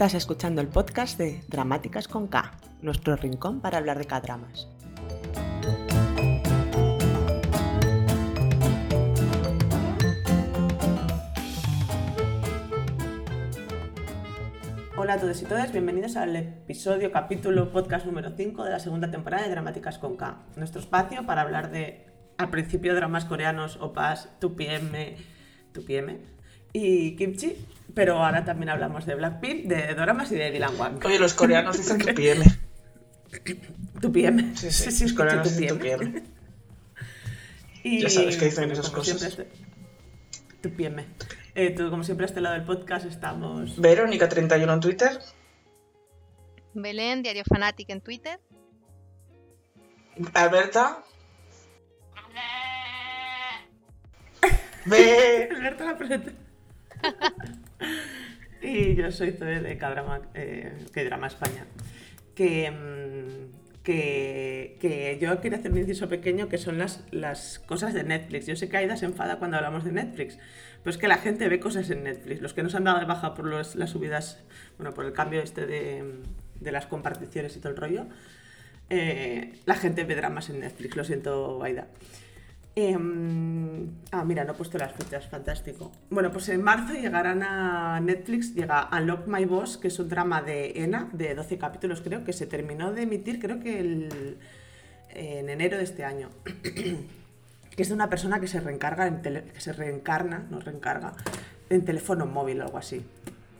Estás escuchando el podcast de Dramáticas con K, nuestro rincón para hablar de K-dramas. Hola a todos y todas, bienvenidos al episodio, capítulo, podcast número 5 de la segunda temporada de Dramáticas con K, nuestro espacio para hablar de, al principio, dramas coreanos, opas, 2PM, 2PM y Kimchi, pero ahora también hablamos de Blackpink, de Doramas y de Dylan Wang. Oye, los coreanos dicen 2PM. 2PM. Sí, sí, los coreanos dicen 2PM. Y, Ya sabes que dicen esas cosas. siempre, este- 2PM. Eh, tú, como siempre, a este lado del podcast estamos... Verónica31 en Twitter. Belén, Diario Fanatic en Twitter. Alberta. Ve. Alberto la presenta. y yo soy Zoe de K-Drama, eh, España. Que, mm, que, que yo quiero hacer un inciso pequeño que son las, las cosas de Netflix. Yo sé que Aida se enfada cuando hablamos de Netflix, pero es que la gente ve cosas en Netflix. Los que no se han dado de baja por los- las subidas, bueno, por el cambio este de, de las comparticiones y todo el rollo, eh, la gente ve dramas en Netflix. Lo siento, Aida. Em, ah, mira, no he puesto las fechas, fantástico. Bueno, pues en marzo llegarán a Netflix, llega Unlock My Boss, que es un drama de ENA, de 12 capítulos creo, que se terminó de emitir creo que el- en enero de este año. que es de una persona que se reencarga en tele- que se reencarna, no reencarga, en teléfono móvil o algo así.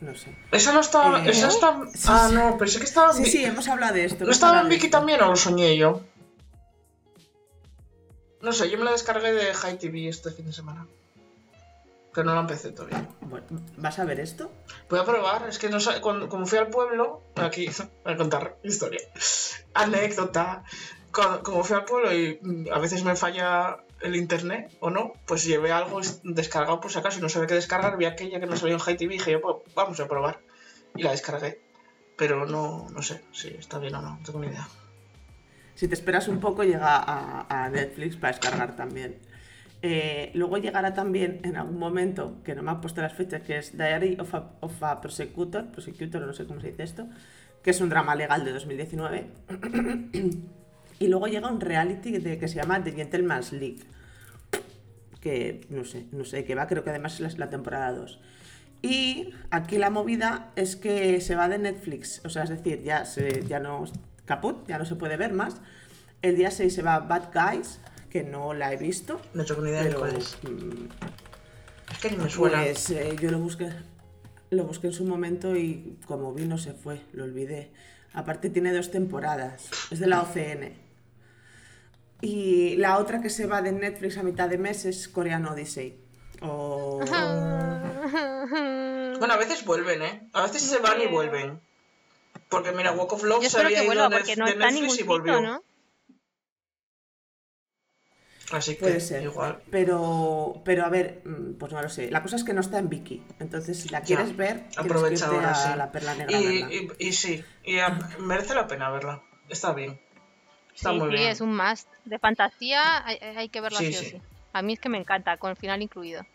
No sé. Esa no estaba. Eh, esa está. sí, Ah, no, pensé que estaba Sí, sí, hemos hablado de esto. ¿No estaba en Vicky también o lo soñé yo? No sé, yo me la descargué de High TV este fin de semana. Que no la empecé todavía. Bueno, ¿Vas a ver esto? Voy a probar, es que no sé, cuando, como fui al pueblo, aquí voy a contar historia, anécdota, Cuando- como fui al pueblo y mm, a veces me falla el internet o no, pues llevé algo es- descargado por si acaso y no sabía qué descargar, vi aquella que no sabía en High TV y dije yo, pues vamos a probar. Y la descargué, pero no, no sé si está bien o no, no tengo ni idea. Si te esperas un poco, llega a, Netflix para descargar también. Eh, luego llegará también en algún momento, que no me han puesto las fechas, que es Diary of a, of a Prosecutor, Prosecutor, no sé cómo se dice esto, que es un drama legal de 2019. y luego llega un reality que se llama The Gentleman's League, que no sé, no sé qué va, creo que además es la, la temporada 2. Y aquí la movida es que se va de Netflix, o sea, es decir, ya, se, ya no, caput, ya no se puede ver más. El día 6 se va Bad Guys, que no la he visto, No tengo ni idea de cuál es. mm, Es que ni me suena. pues eh, yo lo busqué, lo busqué en su momento y como vi no se fue, lo olvidé. Aparte tiene dos temporadas, es de la OCN. Y la otra que se va de Netflix a mitad de mes es Coreano Odyssey. Bueno, a veces vuelven, ¿eh? A veces se van y vuelven. Porque mira, Walk of Love Yo se había que ido de, porque no de Netflix y sitio, volvió. ¿no? Así que Puede ser. igual. Pero, pero a ver, mm, pues no lo sé. La cosa es que no está en Viki. Entonces, si la quieres Ya, ver, Aprovecha ahora, sí. la perla negra. a verla. Y, y, y sí, y a- merece la pena verla. Está bien. Está sí, muy sí, bien. es un must. De fantasía hay, hay que verlo Sí, sí, o sí. sí. A mí es que me encanta, con final incluido.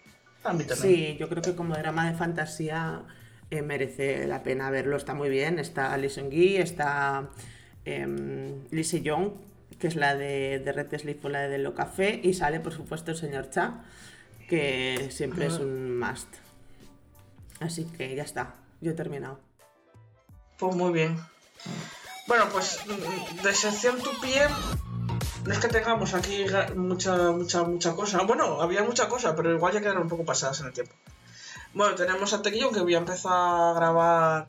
A mí también. Sí, yo creo que como drama de fantasía eh, merece la pena verlo. Está muy bien. Está Lee Seung-gi, está Lee Se-young, que es la de, de Red Sleep o la de Lo Café, y sale, por supuesto, el señor Cha, que siempre es un must. Así que ya está. Yo he terminado. Pues muy bien. Bueno, pues mm, de sección tu pie no es que tengamos aquí mucha, mucha, mucha cosa. Bueno, había mucha cosa, pero igual ya quedaron un poco pasadas en el tiempo. Bueno, tenemos a Tequillón que voy a empezar a grabar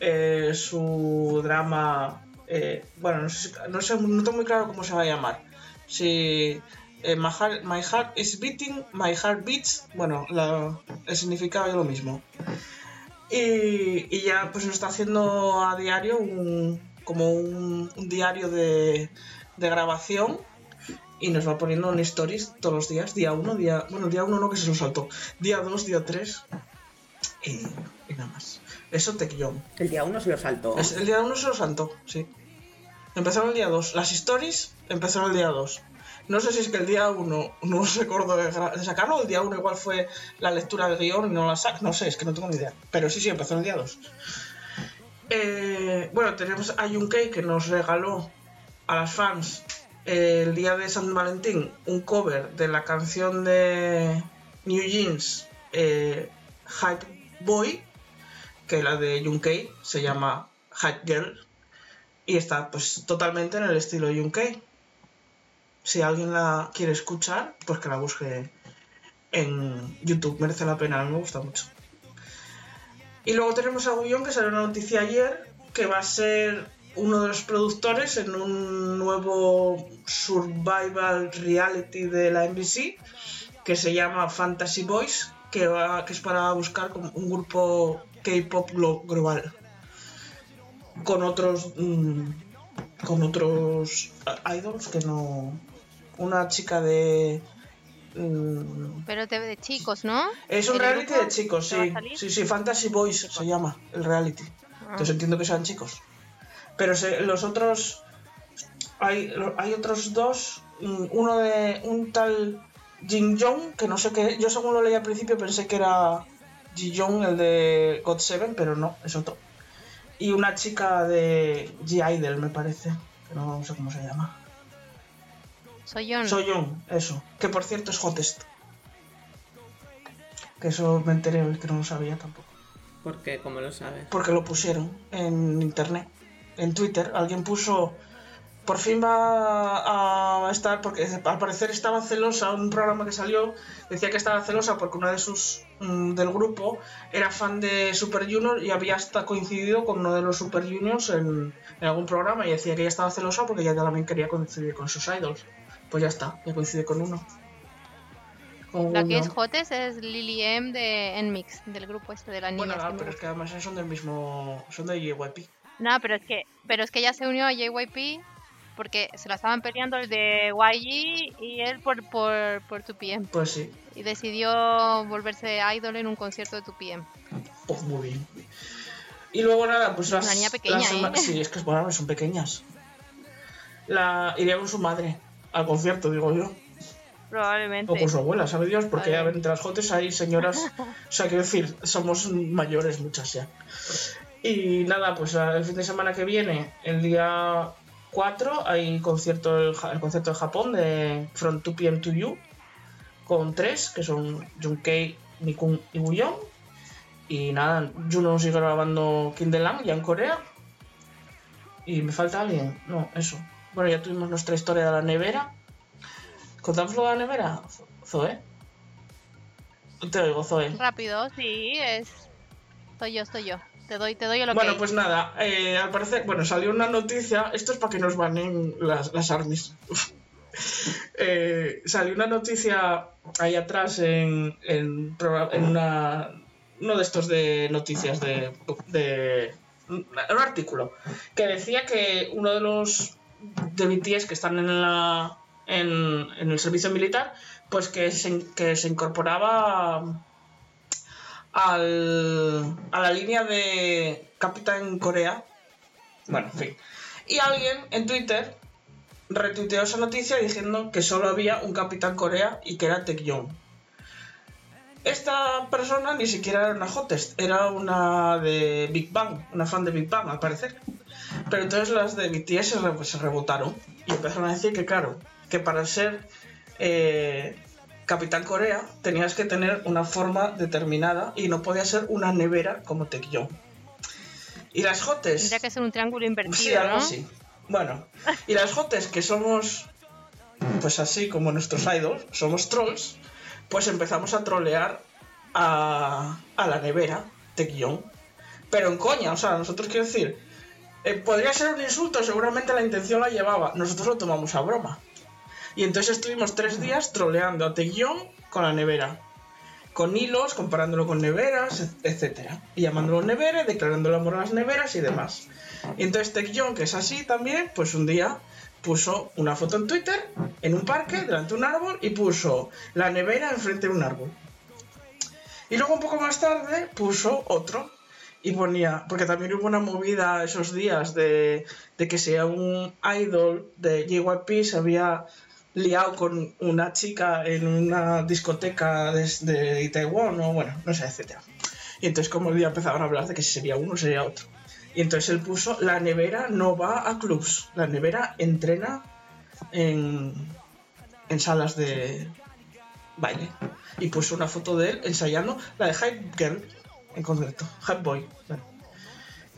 eh, su drama. eh, bueno, no sé, no no tengo muy claro cómo se va a llamar. Si eh, my, heart, is beating, my heart beats. Bueno, el significado es lo mismo. Y, ya pues nos está haciendo a diario un, como un, un diario de grabación y nos va poniendo en stories todos los días, día 1, día, bueno, día 1 no que se nos saltó, día 2, día 3 y, y nada más. Eso tequillón. El día uno se lo saltó. Es- el día 1 se lo saltó, sí. Empezaron el día 2. Las stories empezaron el día 2. No sé si es que el día 1 no acordó de, de sacarlo el día 1 igual fue la lectura del guion y no la sac. No sé, es que no tengo ni idea. Pero sí, sí, empezó el día 2. Eh, bueno, tenemos a Yunkei que nos regaló a las fans el día de San Valentín un cover de la canción de New Jeans eh, Boy, que la de Yunkei se llama Hype Girl y está pues totalmente en el estilo Yunkei. Si alguien la quiere escuchar, pues que la busque en YouTube, merece la pena, me gusta mucho. Y luego tenemos a Guillón que salió una noticia ayer que va a ser uno de los productores en un nuevo survival reality de la NBC que se llama Fantasy Boys, que, va, que es para buscar un grupo K-pop glo- global con otros mm, con otros ah, idols que no una chica de mm, Pero de, de chicos, ¿no? es un ¿El reality de chicos, sí. Sí, sí, Fantasy Boys se llama el reality. Ah. Entonces entiendo que sean chicos. Pero se- los otros. Hay, hay otros dos. mm, Uno de un tal Jin Jong, que no sé qué. Yo, según lo leí al principio, pensé que era Ji Jong, el de God Seven, pero no, es otro. Y una chica de G-Idol, me parece. Que no sé cómo se llama. Soy yo. Soy Young, eso. Que por cierto es hottest. Que eso me enteré hoy, que no lo sabía tampoco. Porque, como lo sabes. Porque lo pusieron en internet, en Twitter. Alguien puso, por fin va a estar, porque al parecer estaba celosa, un programa que salió decía que estaba celosa porque una de sus, mm, del grupo era fan de Super Junior y había hasta coincidido con uno de los Super Juniors en, en algún programa y decía que ella estaba celosa porque ella también quería coincidir con sus idols. Pues ya está, ya coincide con uno. Con La que es Hotes es Lily M de Nmix, del grupo este de niñas. Bueno, me pero es que además son del mismo, son de JYP. No, pero es que, pero es que ella se unió a JYP porque se la estaban peleando el de YG y él por, por, por 2PM. Pues sí, Y decidió volverse idol en un concierto de 2PM. Pues muy bien. Y luego nada, pues las. Una niña pequeña, las ¿eh? Sí, es que bueno, son pequeñas. La iría con su madre al concierto, digo yo. Probablemente. O con su abuela, ¿sabe Dios? Porque Vale. a ver, entre las jotes hay señoras. o sea, quiero decir, somos mayores muchas ya. Y nada, pues el fin de semana que viene, el día 4, hay concierto, el, concierto de Japón de From 2 PM to You. Con tres, que son Junkei, Nikun y Guyon. Y nada, Juno sigue grabando Kindelang ya en Corea. Y me falta alguien. No, eso. Bueno, ya tuvimos nuestra historia de la nevera. ¿Contamos lo de la nevera? Zoe. Te oigo, Zoe. Rápido, sí, es. Soy yo, soy yo. Te doy, te doy el. Bueno, pues nada, eh, al parecer, bueno, salió una noticia, esto es para que nos banen las, las armies. Eh, salió una noticia ahí atrás en, en, una, uno de estos de noticias de, de un artículo que decía que uno de los de BTS que están en la en, en el servicio militar pues que se, que se incorporaba a la línea de Capitán Corea. Bueno, en fin. Y alguien en Twitter retuiteó esa noticia diciendo que solo había un Capitán Corea y que era Taecyeon. Esta persona ni siquiera era una hottest, era una de Big Bang, una fan de Big Bang al parecer. Pero entonces las de BTS se rebotaron y empezaron a decir que claro, que para ser eh, Capitán Corea tenías que tener una forma determinada y no podía ser una nevera como Taecyeon. Y las hotes... Tendría que ser un triángulo invertido, Sí, algo ¿no? así. Bueno, y las jotes que somos, pues así como nuestros idols, somos trolls, pues empezamos a trolear a, a la nevera, Taecyeon. Pero en coña, o sea, nosotros quiero decir, eh, podría ser un insulto, seguramente la intención la llevaba, nosotros lo tomamos a broma. Y entonces estuvimos tres días troleando a Taecyeon con la nevera. Con hilos, comparándolo con neveras, etc. Y llamándolo nevera, declarando el amor a las neveras y demás. Y entonces Taecyeon, que es así también, pues un día puso una foto en Twitter, en un parque, delante de un árbol, y puso la nevera enfrente de un árbol. Y luego un poco más tarde puso otro y ponía, porque también hubo una movida esos días de, de que sea un idol de JYP se había liado con una chica en una discoteca de, de Taiwán o bueno, no sé, etcétera. Y entonces como el día empezaban a hablar de que si sería uno sería otro. Y entonces él puso, la nevera no va a clubs, la nevera entrena en, en salas de baile. Y puso una foto de él ensayando la de Hype Girl, en concreto, Hype Boy.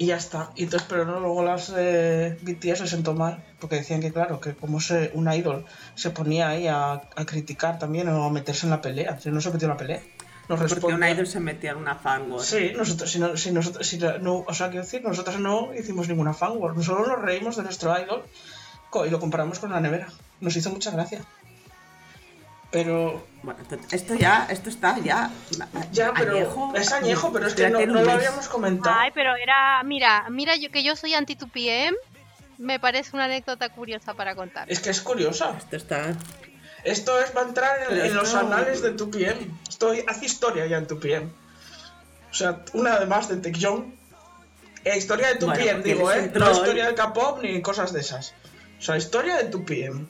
Y ya está. Y entonces, pero no, luego las eh, BTS se sentó mal, porque decían que, claro, que como se, un idol se ponía ahí a, a criticar también o a meterse en la pelea. Si no se metió en la pelea. Nos Porque un respondía- idol se metía en una fanwar. Sí, nosotros, si no, si nosotros, si no, o sea, quiero decir, nosotros no hicimos ninguna fanwar, nosotros nos reímos de nuestro idol y lo comparamos con la nevera. Nos hizo mucha gracia. Pero, Bueno, esto ya, esto está ya. ya, pero añejo. es añejo, pero es que no, lo habíamos comentado. Ay, pero era, mira, mira yo que yo soy anti 2PM, me parece una anécdota curiosa para contar. Es que es curiosa. Esto está. Esto es, va a entrar en, los anales de 2PM. Esto hace historia ya en 2PM. O sea, una además de Taekyon. Eh, historia de 2PM, Bueno, porque digo, ¿eh? No historia del K-pop ni cosas de esas. O sea, historia de 2PM.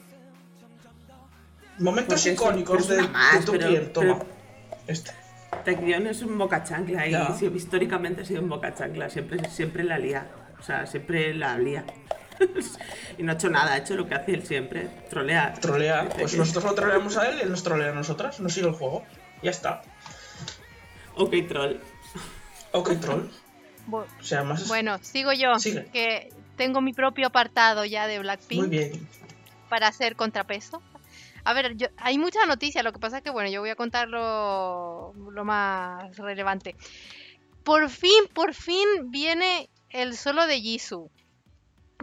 Momentos Porque icónicos de, más, de pero- 2PM. Toma. pero- Este. Taekyon es un boca chancla y históricamente ha sido un boca chancla. Siempre, siempre la lía. O sea, siempre la lía. y no ha hecho nada, ha hecho lo que hace él siempre: trolear. Trolea. Dice Pues nosotros lo troleamos a él y él nos trolea a nosotras. Nos sigue el juego. Ya está. Ok, troll. Ok, troll. O sea, más Bueno, sigo yo, Sigue. que tengo mi propio apartado ya de Blackpink Muy bien. para hacer contrapeso. A ver, hay mucha noticia, lo que pasa es que, bueno, yo voy a contar lo, más relevante. Por fin, por fin viene el solo de Jisoo.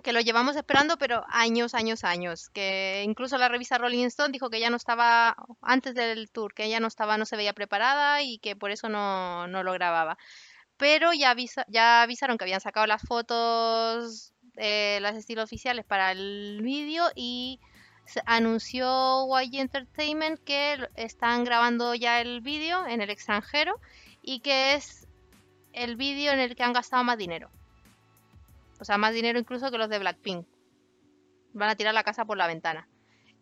Que lo llevamos esperando, pero años, años, años. Que incluso la revista Rolling Stone dijo que ya no estaba, antes del tour, que ella no estaba, no se veía preparada y que por eso no, lo grababa. Pero ya, avisa- ya avisaron que habían sacado las fotos, eh, las estilos oficiales para el vídeo y anunció YG Entertainment que están grabando ya el vídeo en el extranjero y que es el vídeo en el que han gastado más dinero. O sea, más dinero incluso que los de Blackpink. Van a tirar la casa por la ventana.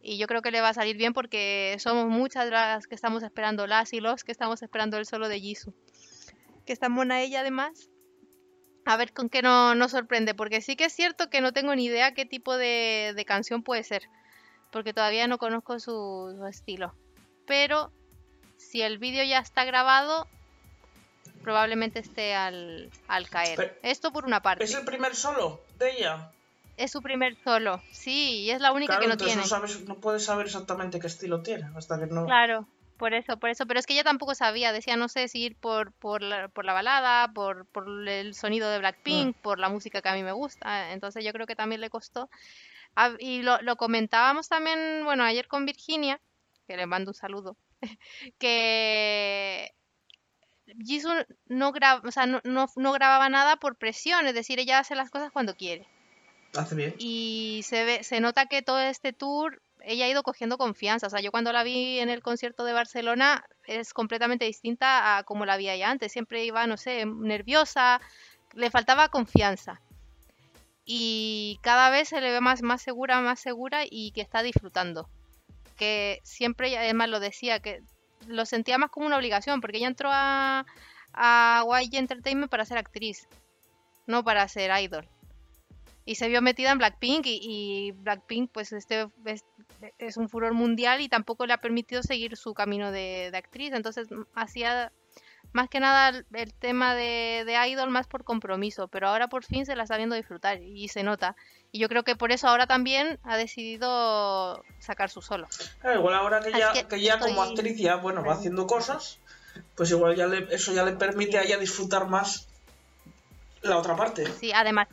Y yo creo que le va a salir bien porque somos muchas las que estamos esperando, las y los que estamos esperando el solo de Jisoo. Que está mona ella además. A ver con qué no, nos sorprende, porque sí que es cierto que no tengo ni idea qué tipo de canción puede ser, porque todavía no conozco su, su estilo. Pero si el vídeo ya está grabado, probablemente esté al, al caer. Pero- Esto por una parte. ¿Es el primer solo de ella? Es su primer solo, sí, y es la única Claro, que no entonces tiene. no, sabes, no puedes saber exactamente qué estilo tiene hasta que no. Claro, por eso, por eso. Pero es que ella tampoco sabía, decía, no sé si ir por, por, la, por la balada, por, por el sonido de Blackpink, por la música que a mí me gusta. Entonces yo creo que también le costó. Y lo, lo comentábamos también, bueno, ayer con Virginia, que le mando un saludo, que Jisoo no, graba, o sea, no, no, no grababa nada por presión, es decir, ella hace las cosas cuando quiere Hace bien. y se ve, se nota que todo este tour ella ha ido cogiendo confianza. O sea, yo cuando la vi en el concierto de Barcelona es completamente distinta a como la vi ella antes. Siempre iba, no sé, nerviosa, le faltaba confianza. Y cada vez se le ve más, más segura, más segura y que está disfrutando. Que siempre, además lo decía, que lo sentía más como una obligación, porque ella entró a, a YG Entertainment para ser actriz, no para ser idol y se vio metida en Blackpink y, y Blackpink pues este es, es un furor mundial y tampoco le ha permitido seguir su camino de, de actriz entonces hacía más que nada el, tema de, de idol más por compromiso pero ahora por fin se la está viendo disfrutar y se nota. Y yo creo que por eso ahora también ha decidido sacar su solo. Claro, igual ahora que Así ya, que que ya como estoy- actriz ya, bueno, va haciendo cosas, pues igual ya le, eso ya le permite a ella disfrutar más la otra parte. sí además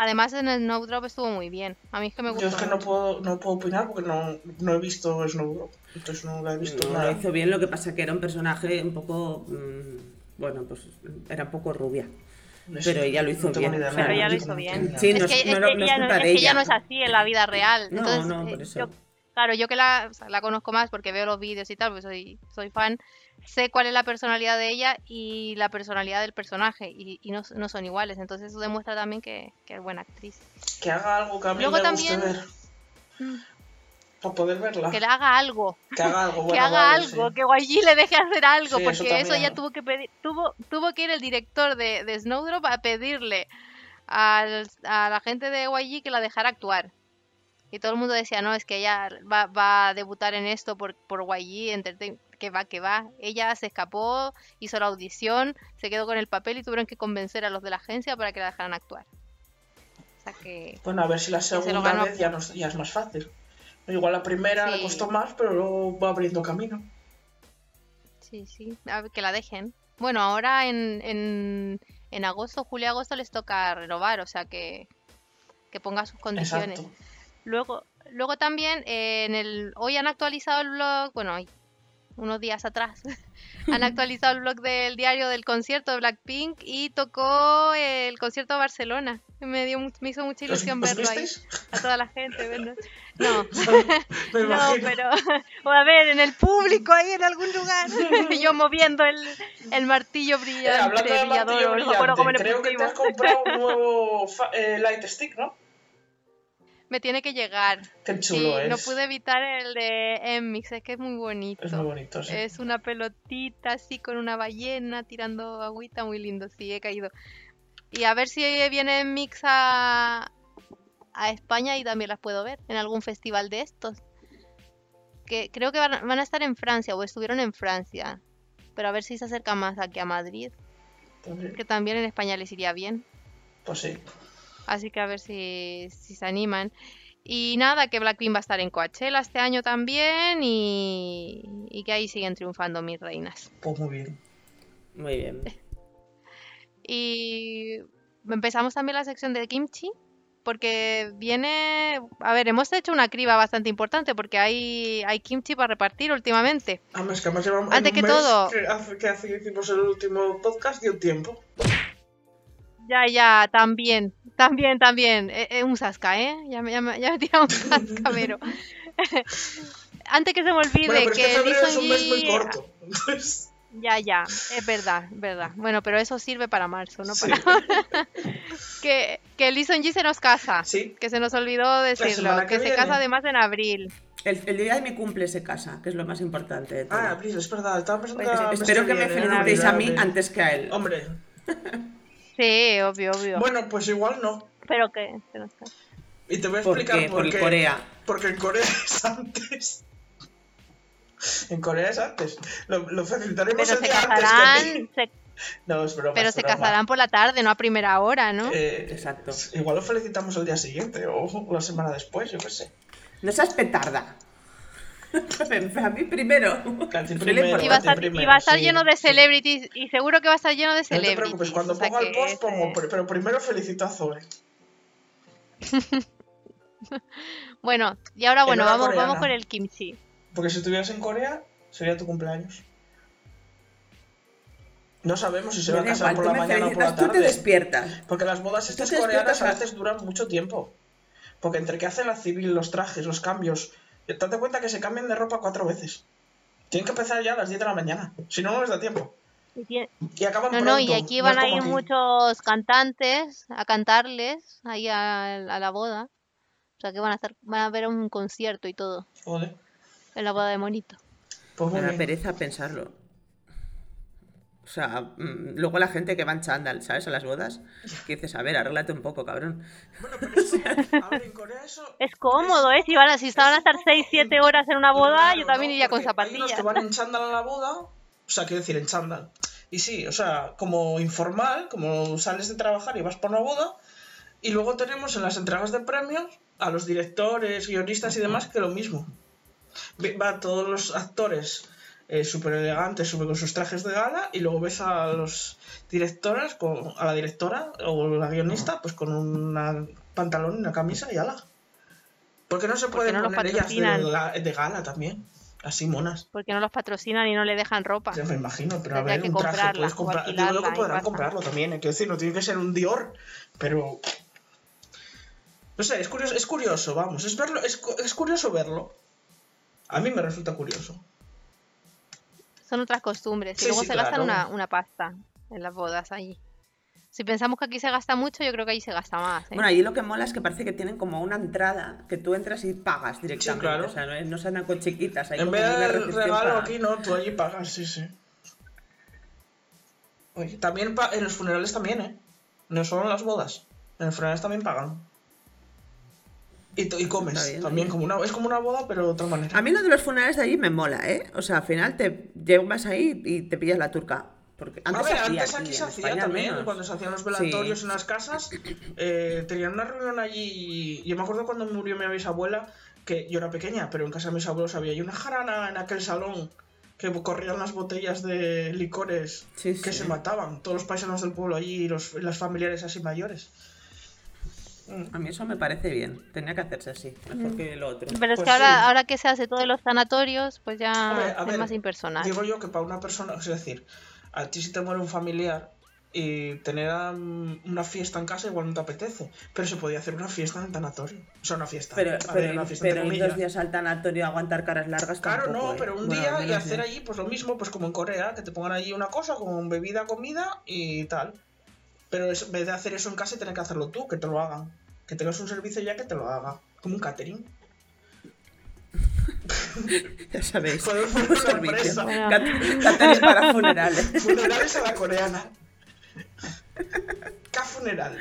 además en el Snowdrop estuvo muy bien a mí es que me gustó Yo es que no puedo, no puedo opinar porque no, no he visto Snowdrop, entonces no la he visto No, nada. lo hizo bien, lo que pasa que era un personaje un poco. mm, bueno, pues era un poco rubia. No Pero ella lo hizo no bien, idea, Pero ella lo hizo bien. Sí, es no que, es no que es ella, no, culpa es de que ella no es así en la vida real. No, Entonces, no, eh, por eso. yo- claro, yo que la, o sea, la conozco más porque veo los vídeos y tal, pues soy, soy fan, sé cuál es la personalidad de ella y la personalidad del personaje y, y no, no son iguales. Entonces eso demuestra también que, que es buena actriz. Que haga algo que a mí Luego me también- guste ver. Mm. Para poder verla. Que le haga algo. Que haga algo, que bueno, haga vale, algo, sí. que YG le deje hacer algo, Sí, eso porque eso, también. ya tuvo que pedir, tuvo, tuvo que ir el director de, de Snowdrop a pedirle al- a la gente de YG que la dejara actuar. Y todo el mundo decía, no, es que ella va, va a debutar en esto por, por YG, Entertain- que va, que va. Ella se escapó, hizo la audición, se quedó con el papel y tuvieron que convencer a los de la agencia para que la dejaran actuar. O sea que... Bueno, a ver si la segunda vez ya, es más fácil. Igual la primera le costó más, pero luego va abriendo camino. Sí, sí, a ver, que la dejen. Bueno, ahora en, en, en agosto, julio-agosto les toca renovar, o sea que, que ponga sus condiciones. Exacto. Luego, luego también eh, en el hoy han actualizado el blog, bueno, unos días atrás, han actualizado el blog del diario del concierto de Blackpink y tocó el concierto de Barcelona. Me dio me hizo mucha ¿Os, ilusión verlo ahí, a toda la gente, verlo. No, no, pero o a ver, en el público ahí en algún lugar, yo moviendo el, el martillo Eh, brillante, hablando de martillo brillador, no brillante, creo que te has comprado un nuevo eh, Light Stick, ¿no? Me tiene que llegar. Qué Sí, chulo es. no pude evitar el de Mix, es que es muy bonito. Es muy bonito, sí. Es una pelotita así con una ballena tirando agüita, muy lindo, sí, he caído. Y a ver si viene Mix a, a España y también las puedo ver en algún festival de estos. Que creo que van, a- van a estar en Francia o estuvieron en Francia. Pero a ver si se acercan más aquí a Madrid, Pues sí. que también en España les iría bien. Pues sí. Así que a ver si, si se animan. Y nada, que Blackpink va a estar en Coachella este año también y, y que ahí siguen triunfando mis reinas. Pues muy bien. Muy bien. Y empezamos también la sección de kimchi, porque viene... A ver, hemos hecho una criba bastante importante porque hay, hay kimchi para repartir últimamente. Además, Ah, que además llevamos Antes que todo- Que hace, que hace que hicimos el último podcast dio tiempo. Ya, ya, también, también, también. Eh, eh, un sasca, ¿eh? Ya me, ya me, ya me he tirado un sascamero. Antes que se me olvide Bueno, pero es que que es un mes muy corto. Ya, ya, es verdad, es verdad. Bueno, pero eso sirve para marzo, ¿no? Sí. Para... que, que Lee Seung-gi se nos casa. sí. Que se nos olvidó decirlo. que Que, se casa además en abril. El, el día de mi cumple se casa, que es lo más importante. de todo. Ah, abril, es verdad. Estaba pensando Pues que Espero que me felicitéis a mí antes que a él. Hombre, Sí, obvio, obvio. bueno, pues igual no. Pero que se nos casa. Y te voy a ¿Por explicar qué? por qué. Corea. Porque en Corea es antes. En Corea es antes. Lo, lo felicitaremos Pero el se día antes que casarán, a se- No, es broma. pero es se broma. casarán por la tarde, no a primera hora, ¿no? Eh, Exacto. Igual lo felicitamos el día siguiente o la semana después, yo qué sé. No seas petarda. a mí primero. Y va a estar, y primero, va a estar sí, lleno de sí. celebrities y seguro que va a estar lleno de No te celebrities. preocupes, cuando o sea ponga el post es, pongo, eh, pero primero felicito a Zoe. Bueno, y ahora bueno, vamos, coreana. vamos con el kimchi. Porque si estuvieras en Corea, sería tu cumpleaños. No sabemos si se va a casar igual, por la mañana o por la felicitas, tú te tarde. despiertas. Porque las bodas estas coreanas a- veces duran mucho tiempo. Porque entre que hacen la civil, los trajes, los cambios. Date cuenta que se cambian de ropa cuatro veces. Tienen que empezar ya a las 10 de la mañana. Si no, no les da tiempo. Y acaban No, pronto. no, y aquí van a ir aquí. muchos cantantes a cantarles ahí a, a la boda. O sea que van a estar, van a ver un concierto y todo Joder. en la boda de Monito. Pues muy Me da bien. pereza pensarlo. O sea, mm, luego la gente que va en chándal, ¿sabes? A las bodas, que dices, a ver, arréglate un poco, cabrón. Bueno, pero eso, a ver, en Corea eso... Es cómodo, ¿eh? Si, van a, si estaban a estar 6-7 horas en una boda, Claro, yo también ¿no? iría con Porque Hay unos zapatillas. que van en chándal a la boda, o sea, quiero decir, en chándal. Y sí, o sea, como informal, como sales de trabajar y vas por una boda. Y luego tenemos en las entregas de premios a los directores, guionistas y demás que lo mismo. Va todos los actores eh, súper elegantes, súper con sus trajes de gala, y luego ves a los directores, con, a la directora o la guionista, pues con un pantalón y una camisa y ala. Porque no se pueden no poner ellas de, de gala también? Así monas. Porque no los patrocinan y no le dejan ropa. Ya me imagino, pero a ver, que un traje puedes comprar. Digo yo alquilarla que y podrán comprarlo también, hay que decir, no tiene que ser un Dior, pero. No sé, es curioso, es curioso, vamos, es verlo, es, es curioso verlo. A mí me resulta curioso. Son otras costumbres. Y luego sí, se gastan claro. una, una pasta en las bodas allí. Si pensamos que aquí se gasta mucho, yo creo que allí se gasta más. ¿eh? Bueno, allí lo que mola es que parece que tienen como una entrada que tú entras y pagas directamente. claro. O sea, no, no se andan con chiquitas. Hay en vez del recepción regalo para- aquí, no, tú allí pagas, sí, sí. Oye, también en los funerales también, ¿eh? No solo en las bodas. En el funerales también pagan. Y, comes bien, también, como una, es como una boda, pero de otra manera. A mí lo de los funerales de allí me mola, ¿eh? O sea, al final te llevas ahí y te pillas la turca. Porque A antes ver, se hacía antes aquí, se hacía también, menos. cuando se hacían los velatorios Sí. en las casas, eh, tenían una reunión allí. y Yo me acuerdo cuando murió mi bisabuela, que yo era pequeña, pero en casa de mis abuelos había una jarana en aquel salón que corrían las botellas de licores Sí, que sí. se mataban, todos los paisanos del pueblo allí y los, y las familiares así mayores. A mí eso me parece bien. Tenía que hacerse así, mejor que lo otro. Pero es Pues que ahora, sí. ahora que se hace todo en los sanatorios, pues ya a es ver, más impersonal. Digo yo que para una persona, es decir, a ti si te muere un familiar y tener um, una fiesta en casa igual no te apetece, pero se podía hacer una fiesta en el tanatorio. O sea, una fiesta. Pero, ver, pero, una fiesta pero entre ir dos días al tanatorio a aguantar caras largas Claro, tampoco, no, ¿eh? pero un Bueno, día y hacer allí pues lo mismo, pues como en Corea, que te pongan allí una cosa con bebida, comida y tal. Pero es- en vez de hacer eso en casa, tienes que hacerlo tú, que te lo hagan. Que tengas un servicio ya que te lo haga. Como un catering. Ya sabéis. Un servicio. empresa. Bueno. Cat- Catering para funerales. Funerales a la coreana. K-funeral.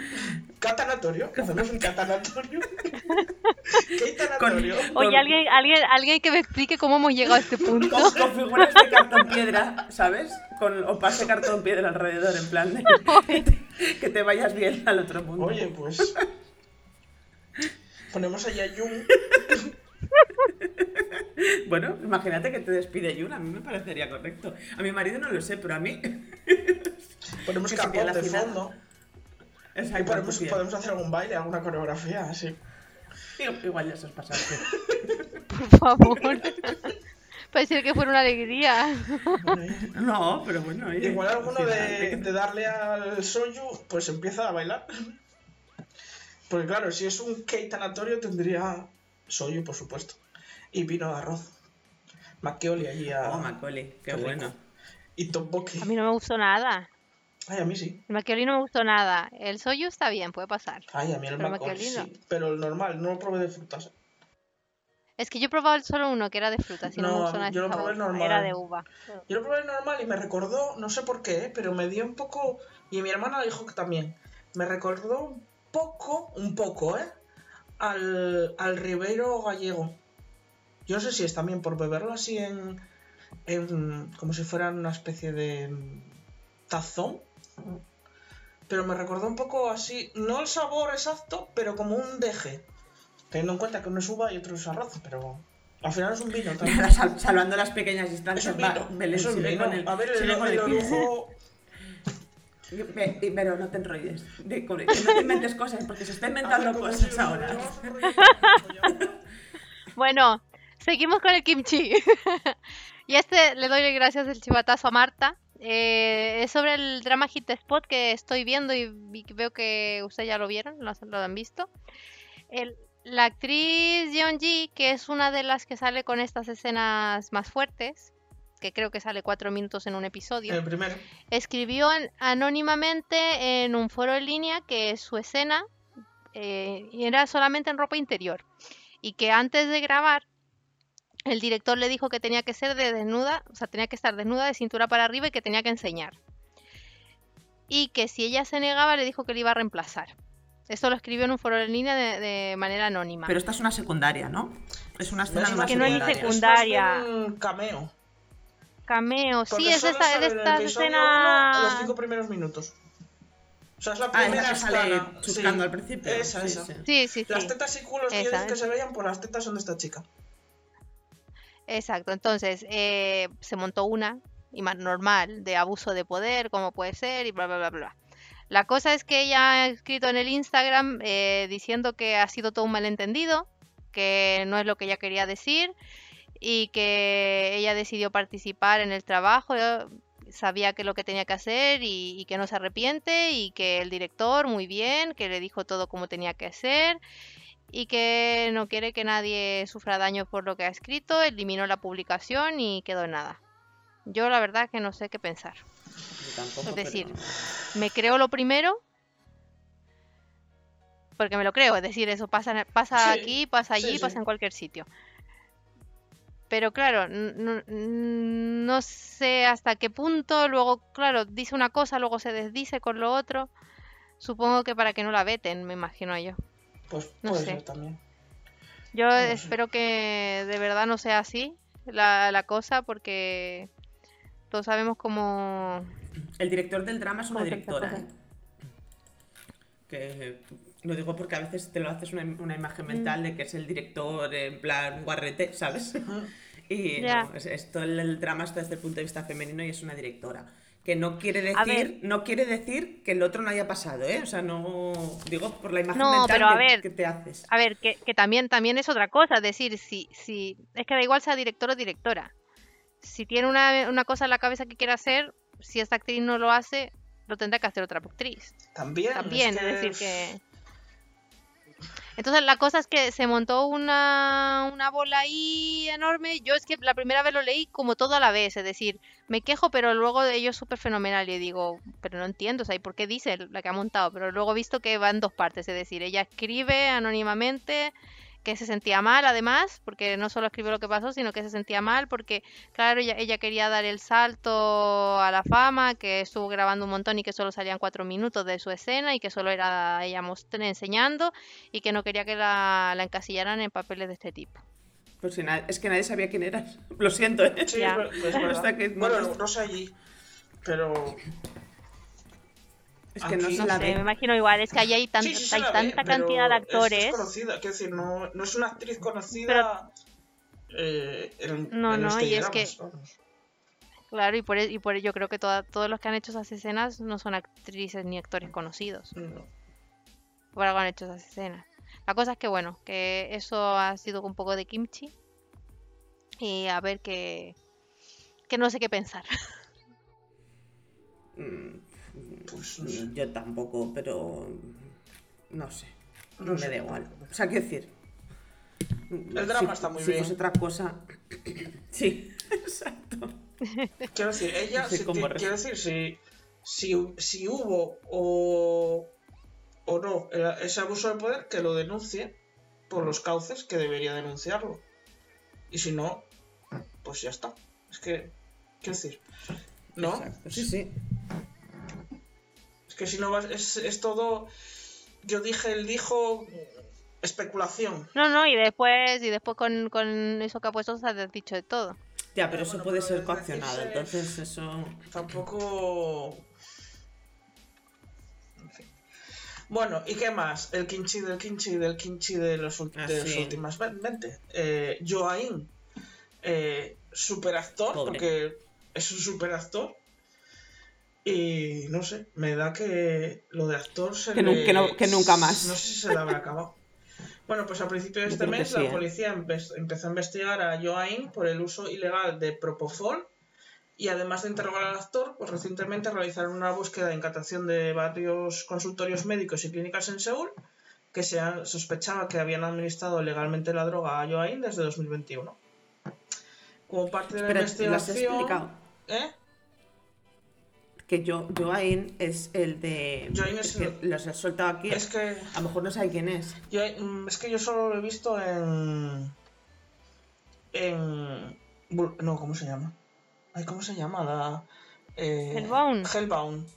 Catanatorio. Hacemos un catanatorio. ¿Qué tanatorio? Oye, alguien, alguien, alguien que me explique cómo hemos llegado a este punto. Con, con figuras de cartón piedra, ¿sabes? Con o pase cartón piedra alrededor, en plan de que te, que te vayas bien al otro mundo. Oye, pues. Ponemos allá Jung. Bueno, imagínate que te despide Yuna, a mí me parecería correcto. A mi marido no lo sé, pero a mí. Ponemos capón de la Y podemos, hacer algún baile, alguna coreografía, así. Igual ya se os pasaste. Por favor. Parecía que fuera una alegría. No, pero bueno. oye, Igual al alguno de, ¿qué- de darle al soyu, pues empieza a bailar. Porque claro, si es un kei tanatorio tendría soyu, por supuesto. Y vino de arroz. Makeoli allí a... Oh, Macaulay, qué, Qué rico. bueno. Y tteokbokki. A mí no me gustó nada. Ay, a mí sí. El maquioli no me gustó nada. El soyu está bien, puede pasar. Ay, a mí el Pero no. sí. Pero el normal, no lo probé de frutas. Es que yo he probado el solo uno, que era de frutas, y no, No, me gustó nada. yo lo probé sabor. normal. Era de uva. Yo lo probé normal y me recordó, no sé por qué, pero me dio un poco. Y mi hermana dijo que también. Me recordó un poco, un poco, ¿eh? Al, al Ribeiro gallego. Yo no sé si es también por beberlo así en. en como si fuera una especie de. mm, tazón. Pero me recordó un poco así, no el sabor exacto, pero como un deje. Teniendo en cuenta que uno es uva y otro es arroz, pero. Al final es un vino también. Sal- salvando las pequeñas Es distancias, un va, vino. Belén, Es un vino. con el- A ver, el, el el orujo. Pero no te enrolles. De- que no te inventes cosas, porque se está inventando como cosas si- ahora. Bueno, seguimos con el kimchi. y este le doy gracias el chivatazo a Marta. Eh, es sobre el drama Hit Spot que estoy viendo y veo que ustedes ya lo vieron, lo, lo han visto. El- la actriz Yeon-ji, que es una de las que sale con estas escenas más fuertes, que creo que sale cuatro minutos en un episodio, El primero. escribió an- anónimamente en un foro en línea que su escena eh, era solamente en ropa interior y que antes de grabar el director le dijo que tenía que ser de desnuda, o sea, tenía que estar desnuda de cintura para arriba y que tenía que enseñar. Y que si ella se negaba le dijo que le iba a reemplazar. Esto lo escribió en un foro en línea de, de manera anónima. Pero esta es una secundaria, ¿no? Es una escena es de una que no hay secundaria. secundaria. Es un cameo. Cameo, Porque sí, es esta, estas episodio escenas... uno, los cinco primeros minutos. O sea, es la Ah, primera que sale escena. chuscando Sí. al principio. Esa, Sí, esa. sí. Sí, sí, sí. Las tetas y culos que Esa que es. se veían, por las tetas son de esta chica. Exacto, entonces eh, se montó una, y más normal, de abuso de poder, como puede ser, y bla, bla, bla, bla. La cosa es que ella ha escrito en el Instagram eh, diciendo que ha sido todo un malentendido, que no es lo que ella quería decir, y que ella decidió participar en el trabajo, eh, sabía que lo que tenía que hacer y, y que no se arrepiente, y que el director, muy bien, que le dijo todo como tenía que hacer, y que no quiere que nadie sufra daño por lo que ha escrito, eliminó la publicación y quedó en nada. Yo la verdad que no sé qué pensar. Yo tampoco, Es decir, pero- Me creo lo primero, porque me lo creo, es decir, eso pasa, pasa Sí, aquí, pasa allí, sí, sí. pasa en cualquier sitio. Pero claro, no sé hasta qué punto, luego, claro, dice una cosa, luego se desdice con lo otro. Supongo que para que no la veten, me imagino yo. Pues No puede sé. ser también. Yo No sé. espero que de verdad no sea así la, la cosa, porque todos sabemos cómo... El director del drama es una ¿Cómo se dice directora? ¿eh? Que lo digo porque a veces te lo haces una, una imagen mental de que es el director en plan guarrete, ¿sabes? Y Ya. no, es, es todo el, el drama está desde el punto de vista femenino y es una directora. Que no quiere decir, no quiere decir que el otro no haya pasado, ¿eh? O sea, no digo por la imagen No, mental pero a que, ver. que te haces. A ver, que, que también, también es otra cosa, es decir, si, si, es que da igual sea director o directora. Si tiene una, una cosa en la cabeza que quiere hacer, si esta actriz no lo hace, lo tendrá que hacer otra actriz. También. También, es, decir que... Entonces la cosa es que se montó una, una bola ahí enorme. Yo es que la primera vez lo leí como todo a la vez, es decir, me quejo, pero luego ello es súper fenomenal y digo, pero no entiendo, o sea, ¿y por qué dice la que ha montado? Pero luego he visto que va en dos partes, es decir, ella escribe anónimamente que se sentía mal además, porque no solo escribió lo que pasó, sino que se sentía mal porque, claro, ella, ella quería dar el salto a la fama, que estuvo grabando un montón y que solo salían cuatro minutos de su escena y que solo era ella enseñando y que no quería que la, la encasillaran en papeles de este tipo. Pues si es que nadie sabía quién eras. Lo siento, ¿eh? Sí, Ya. es ver- es verdad. Hasta que- Bueno, no, no sé allí. Pero. Es que no Aquí- se No la sé, me imagino igual, es que ahí hay, tan- Sí, hay ve, tanta cantidad de es- actores. Es, conocida, quiero decir, no, no es una actriz conocida. eh, en, No, en no, y es que- vamos. Claro, y por, e- y por ello yo creo que toda- todos los que han hecho esas escenas no son actrices ni actores conocidos. No. Por algo han hecho esas escenas. La cosa es que, bueno, que eso ha sido un poco de kimchi. Y a ver que. que no sé qué pensar. Mm, Pues no sé. Yo tampoco, pero no sé. No me sé da igual. O sea, quiero decir. El drama está muy si bien. fuese otra cosa. sí, exacto. Quiero decir, ella, No sé si- quiero decir, si, si, si hubo o, o no eh, ese abuso de poder, que lo denuncie por los cauces que debería denunciarlo. Y si no, pues ya está. Es que, quiero decir, ¿no? Exacto, Sí, sí. Que si no vas, es, es todo, yo dije, él dijo, especulación. No, no, y después, y después con, con eso que ha puesto se ha dicho de todo. Ya, pero Bueno, eso puede ser coaccionado. decirse- Entonces, eso. Tampoco. En fin. Bueno, ¿y qué más? El kimchi del kimchi del kimchi de los, Ah, de las últimas ve- 20. Eh, Joaín, eh, superactor, Pobre. porque es un superactor. Y no sé, me da que lo de actor se Que le- que no- que nunca más. No sé si se le habrá acabado. Bueno, pues a principios de este mes sí, la ¿eh? policía empe- empezó a investigar a Joaín por el uso ilegal de Propofol y además de interrogar al actor, pues recientemente realizaron una búsqueda de incautación de varios consultorios médicos y clínicas en Seúl que se ha- sospechaba que habían administrado legalmente la droga a Joaín desde 2021. Como parte de la Pero ¿las has investigación... explicado? ¿Eh? Que yo, Joaín es el de. Joaín es que el- los he soltado aquí. Es que... A lo mejor no saben quién es. Yo, mm, es que yo solo lo he visto en. En. No, ¿cómo se llama? Ay, ¿cómo se llama? La. Eh, Hellbound. Hellbound.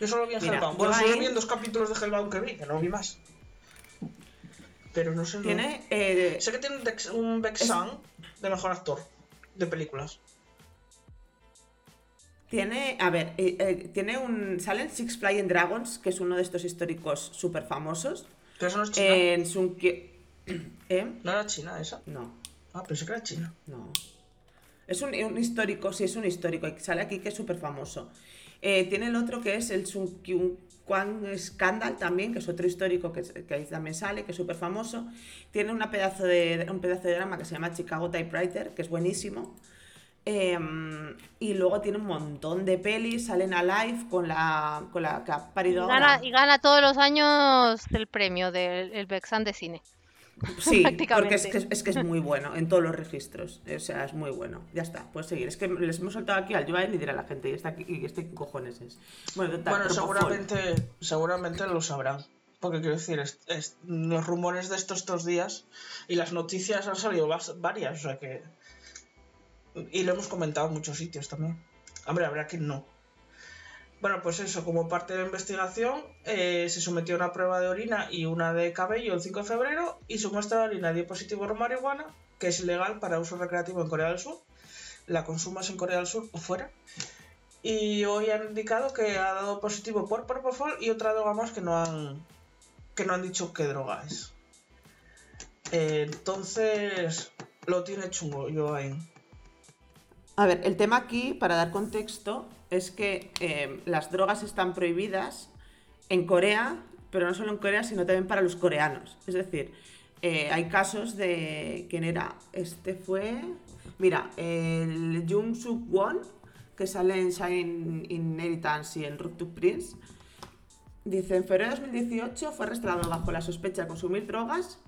Yo solo vi en Mira, Hellbound. Bueno, solo vi en dos capítulos de Hellbound que vi, que no vi más. Pero no sé. no- Tiene. eh, Sé que tiene un, un Vexan de mejor actor de películas. Tiene, a ver, eh, eh, tiene un. Salen Six Flying Dragons, que es uno de estos históricos súper famosos. Pero eso no es China. En Sunkyo. ¿Eh? ¿No era China esa? No, Ah, pensé que era China. no. Es un, un histórico, sí, es un histórico. Sale aquí que es súper famoso. Eh, tiene el otro que es el Sun Kwang Scandal también, que es otro histórico que ahí también sale, que es súper famoso. Tiene una pedazo de, un pedazo de drama que se llama Chicago Typewriter, que es buenísimo. Em, y luego tiene un montón de pelis, salen a live con la, con la que ha Y parido gana, ahora. y gana todos los años el premio del el Bexan de cine. Sí, porque es que, es- es que es muy bueno en todos los registros. O sea, es muy bueno. Ya está, puedes seguir. Es que les hemos soltado aquí al Joaquín y dirá la gente, y está aquí, y este qué cojones es. Bueno, total, Bueno, seguramente, seguramente lo sabrán. Porque quiero decir, es- es- los rumores de estos estos días y las noticias han salido varias, o sea que. Y lo hemos comentado en muchos sitios también. Hombre, habrá quien no. Bueno, pues eso, como parte de la investigación, eh, se sometió a una prueba de orina y una de cabello el 5 de febrero y su muestra de orina dio positivo a marihuana, que es ilegal para uso recreativo en Corea del Sur. La consumas en Corea del Sur o fuera. Y hoy han indicado que ha dado positivo por Propofol y otra droga más que no han, que no han dicho qué droga es. Eh, entonces, lo tiene chungo Joain. A ver, el tema aquí, para dar contexto, es que eh, las drogas están prohibidas en Corea, pero no solo en Corea, sino también para los coreanos. Es decir, eh, hay casos de. ¿Quién era? Este fue. Mira, el Jung Suk Won, que sale en Shine Inheritance y en Road to Prince, dice: en febrero de 2018 fue arrestado bajo la sospecha de consumir drogas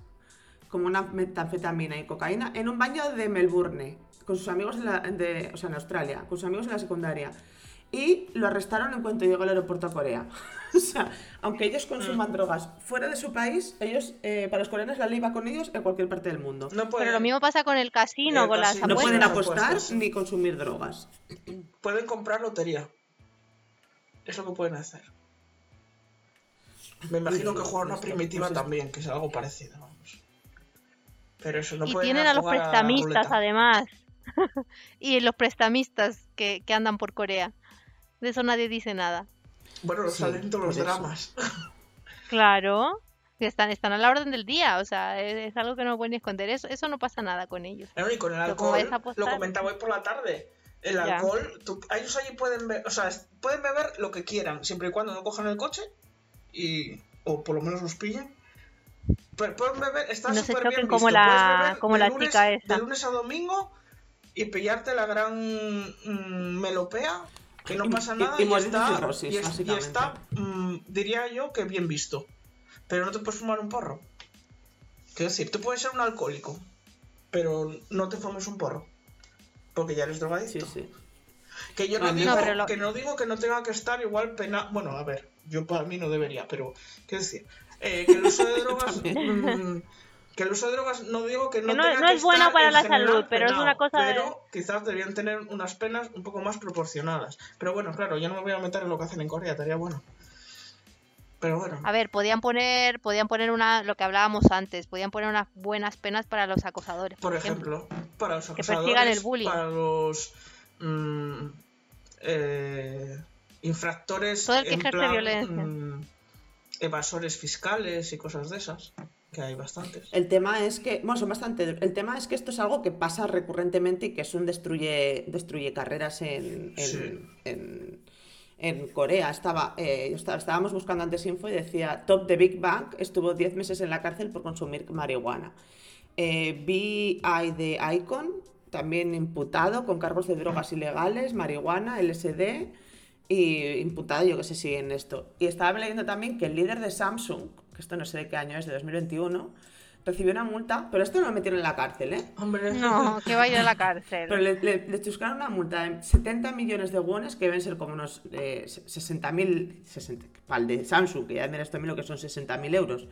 como una metanfetamina y cocaína en un baño de Melbourne, con sus amigos en, la, de, o sea, en Australia, con sus amigos en la secundaria y lo arrestaron en cuanto llegó al aeropuerto a Corea. o sea, aunque ellos consuman mm. drogas fuera de su país, ellos, eh, para los coreanos, la ley va con ellos en cualquier parte del mundo. Pero lo mismo pasa con el casino, con las No pueden apostar ni consumir drogas. Pueden comprar lotería. Es lo que pueden hacer. Me imagino que jugar una primitiva también, que es algo parecido. Pero eso no y tienen a los prestamistas, además. y los prestamistas que andan por Corea. De eso nadie dice nada. Bueno, salen todos los dramas. Claro, están, están a la orden del día, o sea, es, algo que no pueden esconder, eso, eso no pasa nada con ellos. y con el alcohol, lo comentaba hoy por la tarde, el alcohol, ellos allí pueden ver, o sea, pueden beber lo que quieran, siempre y cuando no cojan el coche y, o por lo menos los pillen. Pero pueden beber, está súper bien como la, como la chica esta. De lunes a domingo y pillarte la gran mm, melopea que no pasa nada y, está, mm, diría yo que bien visto. Pero no te puedes fumar un porro. Quiero decir, tú puedes ser un alcohólico, pero no te fumes un porro. Porque ya eres drogadicto. Que yo no, digo, que no digo que no tenga que estar igual pena. Bueno, a ver, yo para mí no debería, pero quiero decir, eh, que el uso de drogas que el uso de drogas no digo que no, no, es bueno para la salud, pero es una cosa pero quizás deberían tener unas penas un poco más proporcionadas. Pero bueno, claro, yo no me voy a meter en lo que hacen en Corea, estaría bueno. Pero bueno. A ver, podían poner, podían poner una, lo que hablábamos antes, podían poner unas buenas penas para los acosadores. Por, ejemplo, para los acosadores, que el bullying. para los mm, eh, infractores, todo el que ejerce violencia, mm, evasores fiscales y cosas de esas que hay bastantes. El tema es que, bueno, son bastante. El tema es que esto es algo que pasa recurrentemente y que es un destruye, destruye carreras en, en, en, Corea. Estaba, eh, estábamos buscando antes info y decía: Top de Big Bang estuvo 10 meses en la cárcel por consumir marihuana. Eh, BI de Icon, también imputado con cargos de drogas ilegales, marihuana, LSD y imputado, yo que sé si en esto. Y estaba leyendo también que el líder de Samsung, esto no sé de qué año es, de 2021, recibió una multa, pero esto no lo metieron en la cárcel, ¿eh? Hombre. No, que vaya a la cárcel. Pero le, le, una multa de 70 millones de wones, que deben ser como unos eh, 60.000, para el de Samsung, que ya me esto lo que son 60.000 euros.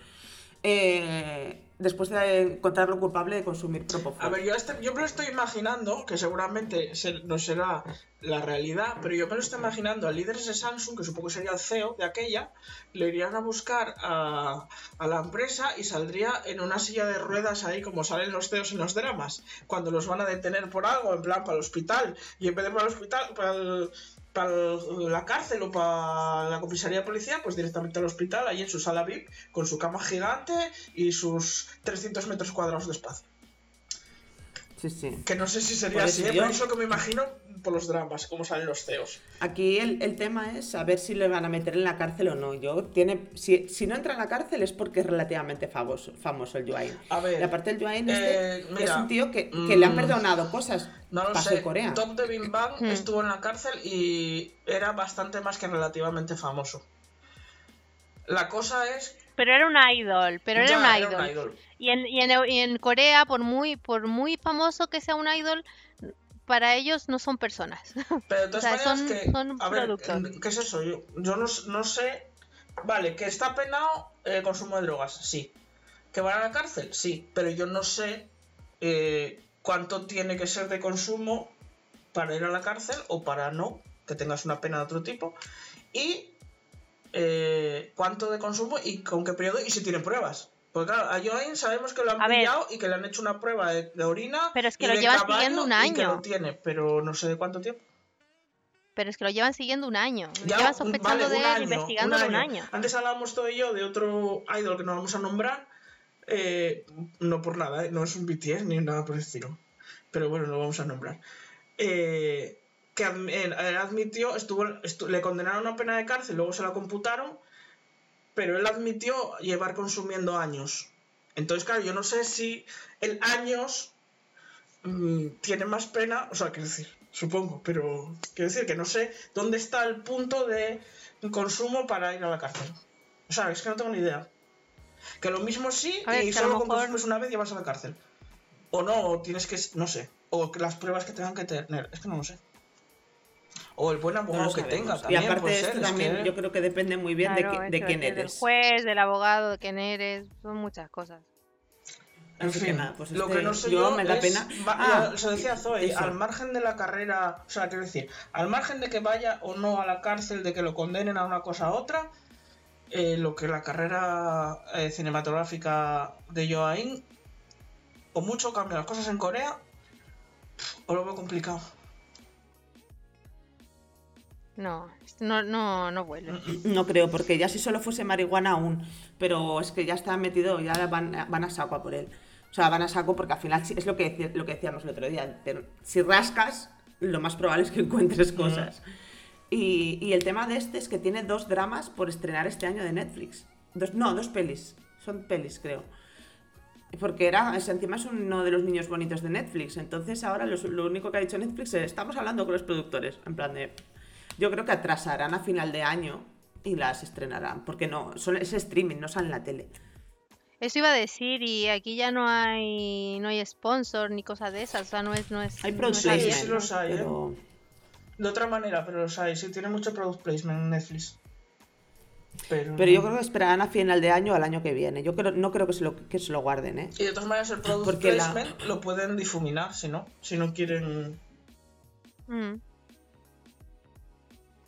Eh, después de encontrarlo culpable de consumir propofol. A ver, yo, este, yo me lo estoy imaginando, que seguramente no será la realidad, pero yo me lo estoy imaginando a líderes de Samsung, que supongo que sería el CEO de aquella, le irían a buscar a, la empresa y saldría en una silla de ruedas ahí como salen los CEOs en los dramas, cuando los van a detener por algo, en plan para el hospital, y en vez de para el hospital, para el, para la cárcel o para la comisaría de policía, pues directamente al hospital, ahí en su sala VIP, con su cama gigante y sus 300 metros cuadrados de espacio. Sí, sí. Que no sé si sería así, ¿eh? eso que me imagino por los dramas, cómo salen los CEOs. Aquí el, tema es saber si le van a meter en la cárcel o no. Yo tiene, si, si no entra en la cárcel es porque es relativamente famoso, famoso el Yuain. A ver. Y aparte el Yuain este, eh, es un tío que, que le han mm, perdonado cosas. No lo sé. Corea. Tom de Bim Bang hmm. estuvo en la cárcel y era bastante más que relativamente famoso. La cosa es pero era un idol, pero era, un, idol. Y, en, y, en, y en Corea, por muy, por muy famoso que sea un idol, para ellos no son personas. Pero de todas son, que, son productos. ¿Qué es eso? Yo, no, no, sé. Vale, que está penado el consumo de drogas, sí. ¿Que van a la cárcel? Sí. Pero yo no sé eh, cuánto tiene que ser de consumo para ir a la cárcel o para no. que tengas una pena de otro tipo, y eh, cuánto de consumo y con qué periodo y si tiene pruebas. Porque claro, a Joain sabemos que lo han A ver. pillado y que le han hecho una prueba de, de orina. Pero es que y lo de llevan siguiendo un y que año. lo tiene, pero no sé de cuánto tiempo. Pero es que lo llevan siguiendo un año. Ya, llevan sospechando vale, de él, año, investigándolo un año. Antes hablábamos todo y yo de otro idol que no vamos a nombrar. eh, no por nada, ¿eh? no es un BTS ni nada por el estilo. Pero bueno, lo vamos a nombrar. Eh, que él- admitió, estuvo, estu- le condenaron a una pena de cárcel, luego se la computaron, pero él admitió llevar consumiendo años. Entonces, claro, yo no sé si el años mm, tiene más pena, o sea, quiero decir, supongo, pero quiero decir que no sé dónde está el punto de consumo para ir a la cárcel. O sea, es que no tengo ni idea. Que lo mismo sí, ver, y solo con mejor- consumes una vez ya vas a la cárcel. O no, o tienes que, no sé, o que las pruebas que tengan que tener, es que no lo sé. O el buen No abogado lo que tenga y también. aparte puede de esto ser, es también que- yo creo que depende muy bien de, Claro, eso de quién eres. Del juez, del abogado, de quién eres, son muchas cosas. En Así que fin, nada, pues lo este- que no sé yo yo, me da es- pena. va- Ah, se decía Zoe, eso. al margen de la carrera, o sea, quiero decir, al margen de que vaya o no a la cárcel, de que lo condenen a una cosa a otra, eh, lo que la carrera eh, cinematográfica de Joain, o mucho cambia las cosas en Corea, o lo veo complicado. No, no, no, no vuelve. No creo, porque ya si solo fuese marihuana aún, pero es que ya está metido, ya van, van a saco a por él. O sea, van a saco porque al final es lo que, deci- lo que decíamos el otro día. te- si rascas, lo más probable es que encuentres cosas. Y, y el tema de este es que tiene dos dramas por estrenar este año de Netflix. Dos, no, dos pelis. Son pelis, creo. Porque era, es- encima es uno de los niños bonitos de Netflix. Entonces ahora los- lo único que ha dicho Netflix es, estamos hablando con los productores. En plan de, yo creo que atrasarán a final de año y las estrenarán. Porque no, son, es streaming, no sale en la tele. Eso iba a decir, y aquí ya no hay no hay sponsor ni cosas de esas, o sea, no es... No es Hay no product Sí, placement, sí los hay, ¿eh? De otra manera, pero los hay, sí, tiene mucho product placement en Netflix. Pero, Pero yo creo que esperarán a final de año o al año que viene. Yo creo, no creo que se lo, que se lo guarden, ¿eh? Y de todas maneras el product Porque la- placement lo pueden difuminar, si no, si no quieren Mm.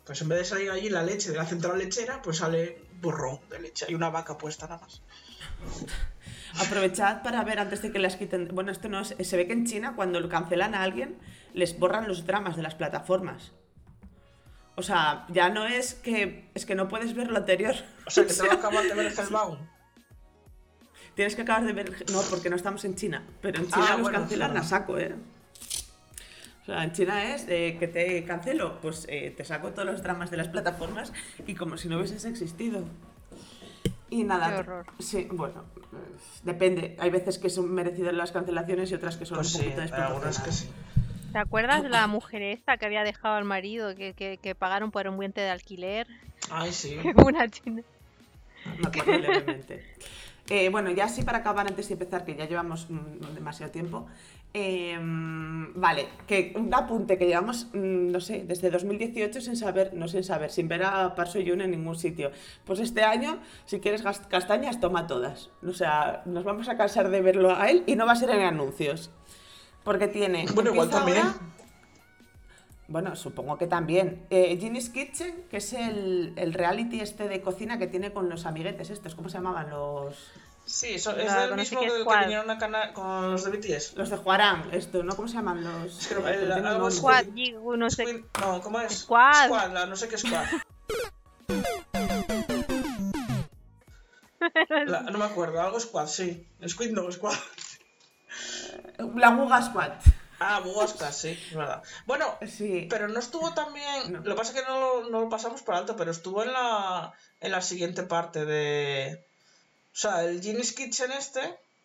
Pues en vez de salir allí la leche de la central lechera, pues sale borrón de leche. Hay una vaca puesta nada más. Aprovechad para ver antes de que las quiten. Bueno, esto no es. Se ve que en China, cuando lo cancelan a alguien, les borran los dramas de las plataformas. O sea, ya no es que. Es que no puedes ver lo anterior. O sea, que tengo que acabar de ver Hellbound. Tienes que acabar de ver. No, porque no estamos en China. Pero en China Ah, los bueno, cancelan claro. a saco, ¿eh? O sea, en China es eh, que te cancelo, pues eh, te saco todos los dramas de las plataformas y como si no hubieses existido. Y nada. Qué horror. Sí, bueno, depende. Hay veces que son merecidas las cancelaciones y otras que son Pues un sí, poquito hay algunas que desproporcionadas. sí. ¿Te acuerdas de la mujer esta que había dejado al marido, que, que, que pagaron por un puente de alquiler? Ay, sí. Una china. Levemente. Eh, bueno, ya sí para acabar antes de empezar, que ya llevamos mm, demasiado tiempo. Eh, vale, que un apunte que llevamos, mm, no sé, desde 2018 sin saber, no sin saber, sin ver a Parso Yun en ningún sitio. Pues este año, si quieres castañas, toma todas. O sea, nos vamos a cansar de verlo a él y no va a ser en anuncios. Porque tiene. Bueno, igual también. ahora- bueno, supongo que también. Eh, Ginny's Kitchen, que es el, el reality este de cocina que tiene con los amiguetes estos, ¿cómo se llamaban? Los, Sí, eso es del mismo del que squad. vinieron a Cana con los de BTS. los de Juarán, esto, ¿no? ¿Cómo se llaman los? Es que no- eh, el- algo. Squad. No sé. Squid- No, ¿cómo es? Squad. Squad, la no sé qué squad. La- no me acuerdo, algo squad, sí. Squid no, squad. La Guga Squad. Ah, Bugasca, sí, es verdad. Bueno, Sí. pero no estuvo también. No. Lo que pasa es que no, lo- no lo pasamos por alto, pero estuvo en la, en la siguiente parte de. O sea, el Ginny's Kitchen este,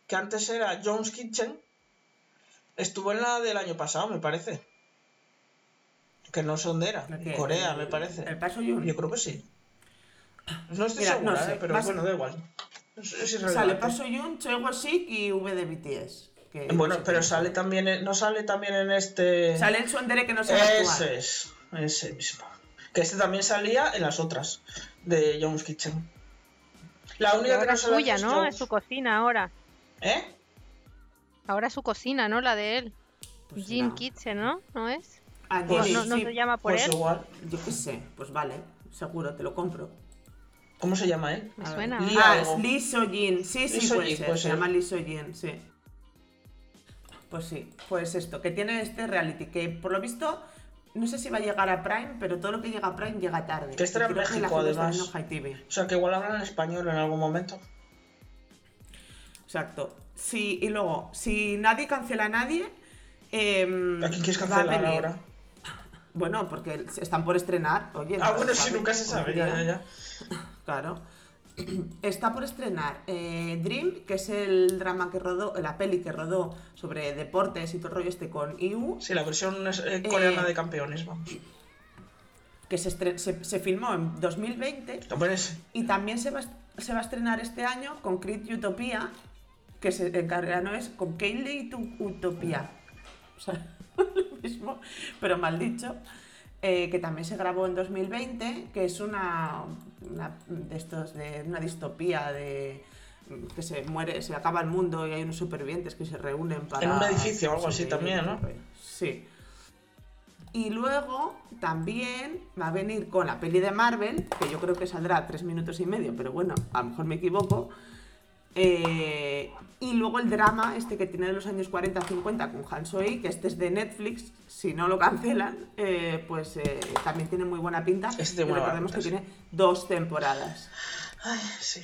que antes era Jones Kitchen, estuvo en la del año pasado, me parece. Que no sé dónde era. Corea, me parece. El Parso Yun. Yo creo que sí. No estoy Mira, segura, no sé, ¿eh? pero bueno, da igual. Es, Sale. Parso Yun, Choi Sik y V de BTS. que no Bueno, sé pero sale también, en- no sale también en este. Sale el Suendere que no actuar. Ese es, ese mismo. Que este también salía en las otras de Jones Kitchen. La única que ahora no es suya, ¿no? Es su cocina ahora. ¿Eh? Ahora es su cocina, ¿no? La de él. Pues Jean no. Kitchen, ¿no? ¿No es? Ah, Pues ¿No, no sí, se llama por Pues él? igual. Yo qué sé, pues vale, seguro, te lo compro. ¿Cómo se llama él? Me A ver. suena. Lee Ah, es Lee Sojin. Sí, sí, Lee puede ser. puede Se llama Lee Sojin, sí. Pues sí, pues esto, que tiene este reality, que por lo visto, no sé si va a llegar a Prime, pero todo lo que llega a Prime llega tarde. Que estará en que México, está además. TV. O sea, que igual hablan en español en algún momento. Exacto. Sí, y luego, si nadie cancela a nadie, em, ¿A quién quieres cancelar ahora? Bueno, porque están por estrenar. Oye, Ah, bueno, sí, sabe. nunca se sabe, ya, ya, ya. Claro. Está por estrenar eh, Dream, que es el drama que rodó, la peli que rodó sobre deportes y todo el rollo este con IU, Sí, la versión es, eh, coreana Eh, de campeones, vamos. que se, se, se filmó en 2020 Hombre, es- y también se va, se va a estrenar este año con Creed Utopia, que se, en coreano es con Kaylee Utopia. O sea, lo mismo, pero mal dicho. Eh, que también se grabó en 2020, que es una, una de estos de una distopía de que se muere, se acaba el mundo y hay unos supervivientes que se reúnen para En un edificio o algo así también, ¿no? Sí. Y luego también va a venir con la peli de Marvel, que yo creo que saldrá tres minutos y medio, pero bueno, a lo mejor me equivoco. Eh, y luego el drama, este que tiene de los años 40-50 con Han Soi, que este es de Netflix, si no lo cancelan, eh, pues eh, también tiene muy buena pinta. Este y recordemos que tiene dos temporadas. Ay, sí.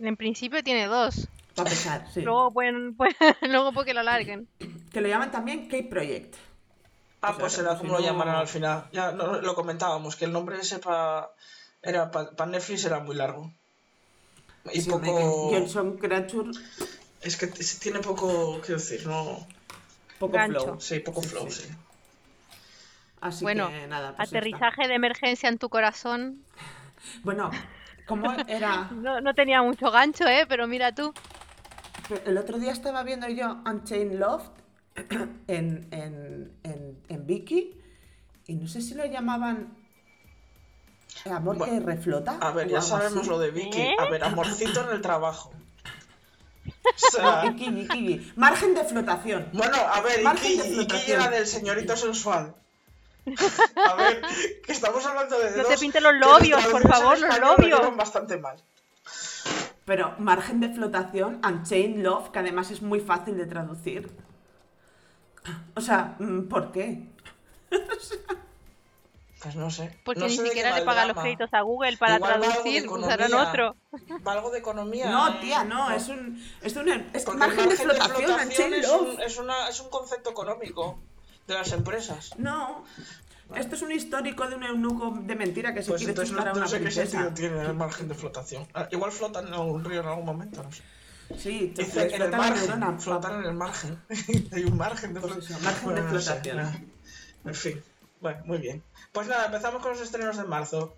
En principio tiene dos. Para empezar, sí. Luego pueden, pueden- luego porque lo alarguen. Que lo llaman también K-Project. Ah, O sea, pues si como lo llamarán al final. Ya no, lo comentábamos, que el nombre ese para Netflix era muy largo. Y Sí, poco... que Johnson Creature, Es que tiene poco, quiero decir, no... poco Gancho. flow. Sí, poco flow, sí. sí. Así Bueno, que nada. pues. Aterrizaje de emergencia en tu corazón. Bueno, ¿cómo era? No, no tenía mucho gancho, ¿eh? Pero mira tú. El otro día estaba viendo yo Unchained Love en, en, en, en Viki y no sé si lo llamaban Amor que reflota. A ver, o ya sabemos así. lo de Vicky. ¿Eh? A ver, amorcito en el trabajo. O sea, Viki, Viki, Viki. Margen de flotación. bueno, a ver, Margen Iki, de Iki flotación. llega del señorito sensual. A ver, que estamos hablando de No te dos pintes los lobios, por favor, los lobios. bastante mal. Pero margen de flotación, Unchained Love, que además es muy fácil de traducir. O sea, mm, ¿por qué? Pues no sé. Porque No ni sé siquiera le pagan los créditos a Google para Igual traducir, usarán economía. otro. Algo de economía. No, tía, no, es un, es un es margen, de flotación, Unchained es, un, es, una, es un concepto económico de las empresas. No, esto es un histórico de un eunuco de mentira que se Pues quiere entonces no, a no una sé qué sentido tiene el margen de flotación. Ah, Igual flotan en algún río en algún momento, no sé. Sí, te Dice en el margen, neurona. flotar en el margen. Hay un margen de Pues flotación. eso, margen de flotación. En fin, bueno, muy bien. Pues nada, empezamos con los estrenos de marzo.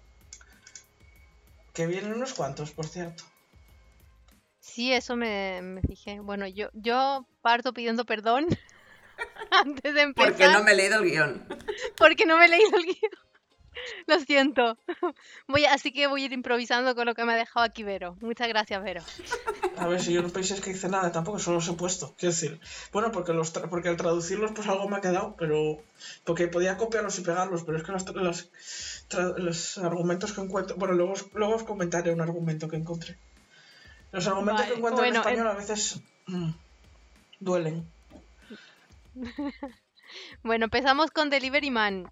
Que vienen unos cuantos, por cierto. Sí, eso me, me fijé. Bueno, yo, yo parto pidiendo perdón antes de empezar. Porque no me he leído el guion. porque no me he leído el guion. Lo siento. Voy a- así que voy a ir improvisando con lo que me ha dejado aquí Vero. Muchas gracias, Vero. A ver, si yo no penséis que hice nada, tampoco solo os he puesto. Quiero decir, bueno, porque los tra- porque al traducirlos, pues algo me ha quedado, pero. Porque podía copiarlos y pegarlos, pero es que las tra- los argumentos que encuentro. Bueno, luego os, luego os comentaré un argumento que encontré. Los argumentos Vale, que encuentro bueno, en español a veces. mm, duelen. Bueno, empezamos con Delivery Man,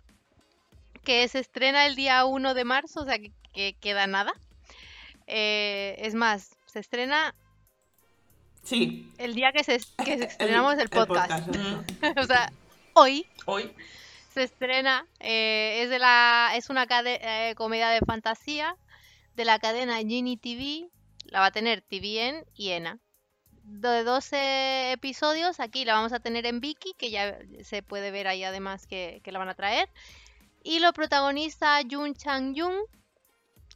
que se estrena el día 1 de marzo, o sea que, que queda nada. Eh, es más, se estrena Sí. el día que, se, que estrenamos el, podcast. o sea, hoy Hoy, se estrena, eh, es de la es una eh, comedia de fantasía de la cadena Genie TV, la va a tener TVN y ENA. De 12 episodios, aquí la vamos a tener en Viki, que ya se puede ver ahí además que, que la van a traer. Y lo protagoniza Jun Chang Jung,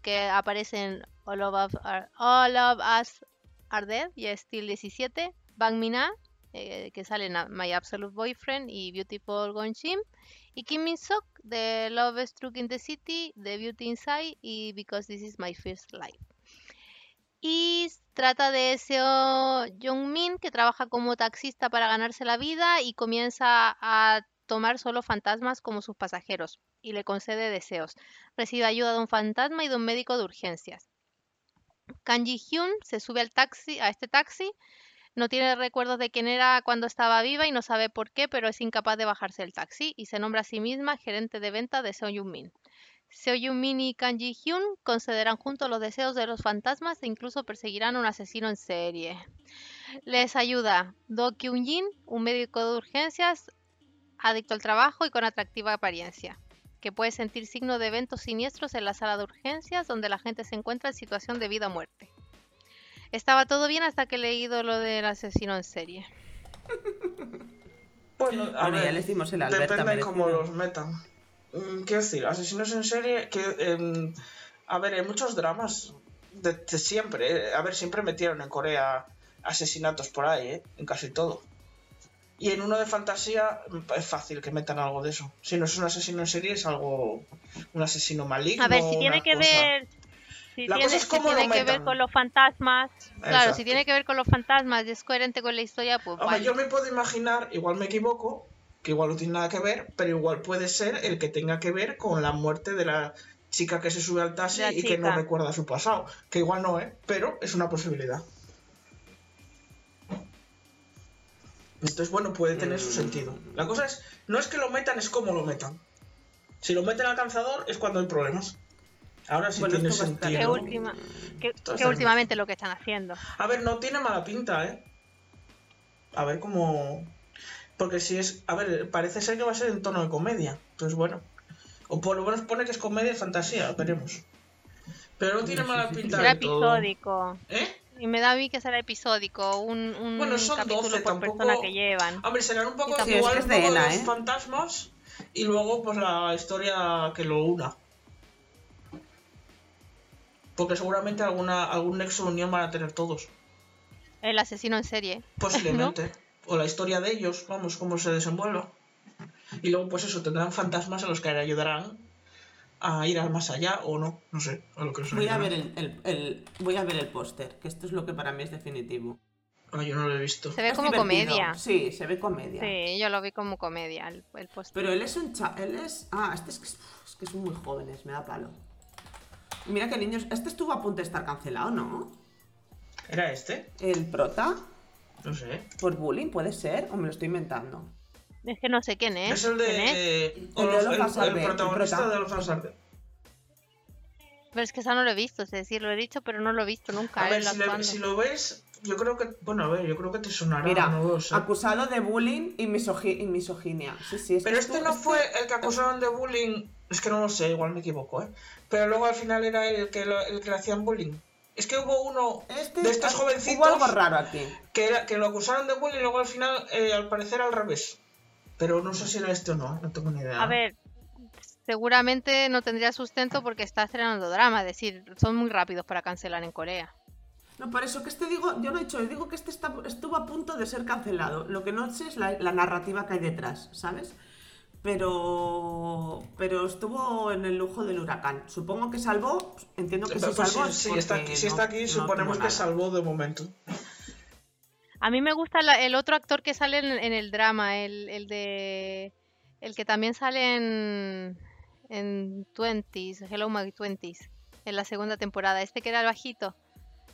que aparece en All of, Us Are, All of Us Are Dead y Steel 17. Bang Min-ah, eh, que sale en My Absolute Boyfriend y Beautiful Gone Shim. Y Kim Min Sok de Love Struck in the City, The Beauty Inside y Because This Is My First Life. Y trata de Seo Jong Min que trabaja como taxista para ganarse la vida y comienza a tomar solo fantasmas como sus pasajeros y le concede deseos. Recibe ayuda de un fantasma y de un médico de urgencias. Kanji Hyun se sube al taxi, a este taxi, no tiene recuerdos de quién era cuando estaba viva y no sabe por qué, pero es incapaz de bajarse del taxi y se nombra a sí misma gerente de venta de Seo Yun-min. Seo Yun-min y Kanji Hyun concederán juntos los deseos de los fantasmas e incluso perseguirán a un asesino en serie. Les ayuda Do Kyun-jin, un médico de urgencias, adicto al trabajo y con atractiva apariencia, que puede sentir signos de eventos siniestros en la sala de urgencias donde la gente se encuentra en situación de vida o muerte. Estaba todo bien hasta que he leído lo del asesino en serie. Bueno, a Bueno, ya ver, le hicimos el Alberta depende de cómo merecido. los metan. Mm, Quiero decir, asesinos en serie, que em, a ver, hay muchos dramas de, de siempre. eh. A ver, siempre metieron en Corea asesinatos por ahí, ¿eh? En casi todo. Y en uno de fantasía mm, es fácil que metan algo de eso. Si no es un asesino en serie, es algo. un asesino maligno. A ver, si tiene que cosa. ver. Si La tiene, cosa es si cómo lo tiene que ver con los fantasmas. Claro, si tiene que ver con los fantasmas y es coherente con la historia, pues Hombre, vale. yo me puedo imaginar, igual me equivoco, que igual no tiene nada que ver, pero igual puede ser el que tenga que ver con la muerte de la chica que se sube al taxi y que no recuerda su pasado. Que igual no, ¿eh? Pero es una posibilidad. Entonces, bueno, puede tener su sentido. La cosa es, no es que lo metan, es cómo lo metan. Si lo meten al calzador es cuando hay problemas. Ahora sí Bueno, tiene Que, sentido. última, que, que últimamente lo que están haciendo. A ver, no tiene mala pinta, ¿eh? A ver cómo... Porque si es... A ver, parece ser que va a ser en tono de comedia. Entonces, bueno. O por lo menos pone que es comedia y fantasía, veremos. Pero no tiene mala pinta Será todo. episódico. ¿Eh? Y me da a mí que será episódico. Un, un Bueno, son capítulo 12, por tampoco- persona que llevan. Hombre, serán un poco... Sí, es igual que es un de poco ENA, los ¿eh? fantasmas y luego pues la historia que lo una. Porque seguramente alguna, algún nexo de unión van a tener todos. El asesino en serie. Posiblemente. O la historia de ellos, vamos, cómo se desenvuelva. Y luego, pues eso, tendrán fantasmas a los que le ayudarán a ir al más allá o no, no sé, a lo que Voy a ver el, el- el- voy a ver el póster, que esto es lo que para mí es definitivo. Ah, yo no lo he visto. Se ve Es como divertido. comedia. Sí, se ve comedia. Sí, yo lo vi como comedia, el, el post. Pero él es un cha él es. Ah, este es que, es que son muy jóvenes, me da palo. Mira que niños. Este estuvo a punto de estar cancelado, ¿no? ¿Era este? El prota. No sé. Por bullying, puede ser. O me lo estoy inventando. Es que no sé quién es. Es el de. Eh, El protagonista de Olof Hazarde. Pero es que esa no lo he visto, es decir, lo he dicho, pero no lo he visto nunca. A ver, él si, le- actuando. si lo ves, yo creo que. Bueno, a ver, yo creo que te sonará. Mira, no lo sé. acusado de bullying y, misogi- y misoginia. Sí, sí, es Pero este no este- fue el que acusaron de bullying. Es que no lo sé, igual me equivoco, ¿eh? Pero luego al final era el que, lo- el que le hacían bullying. Es que hubo uno Este- de estos Hubo jovencitos algo raro aquí. que, era- que lo acusaron de bullying y luego al final, eh, al parecer, al revés. Pero no sé si era este o no, no tengo ni idea. A ver, seguramente no tendría sustento porque está estrenando drama, es decir, son muy rápidos para cancelar en Corea. No, por eso que este digo, yo no he dicho, yo digo que este está- estuvo a punto de ser cancelado. Lo que no sé es la, la narrativa que hay detrás, ¿sabes? Pero pero estuvo en el lujo del huracán. Supongo que salvó, entiendo que Pues sí salvó. sí, sí, está aquí, si está aquí, suponemos que salvó de momento. A mí me gusta la- el otro actor que sale en, en el drama, el, el de... El que también sale en... En Twenties, Hello My Twenties, en la segunda temporada. Este que era el bajito.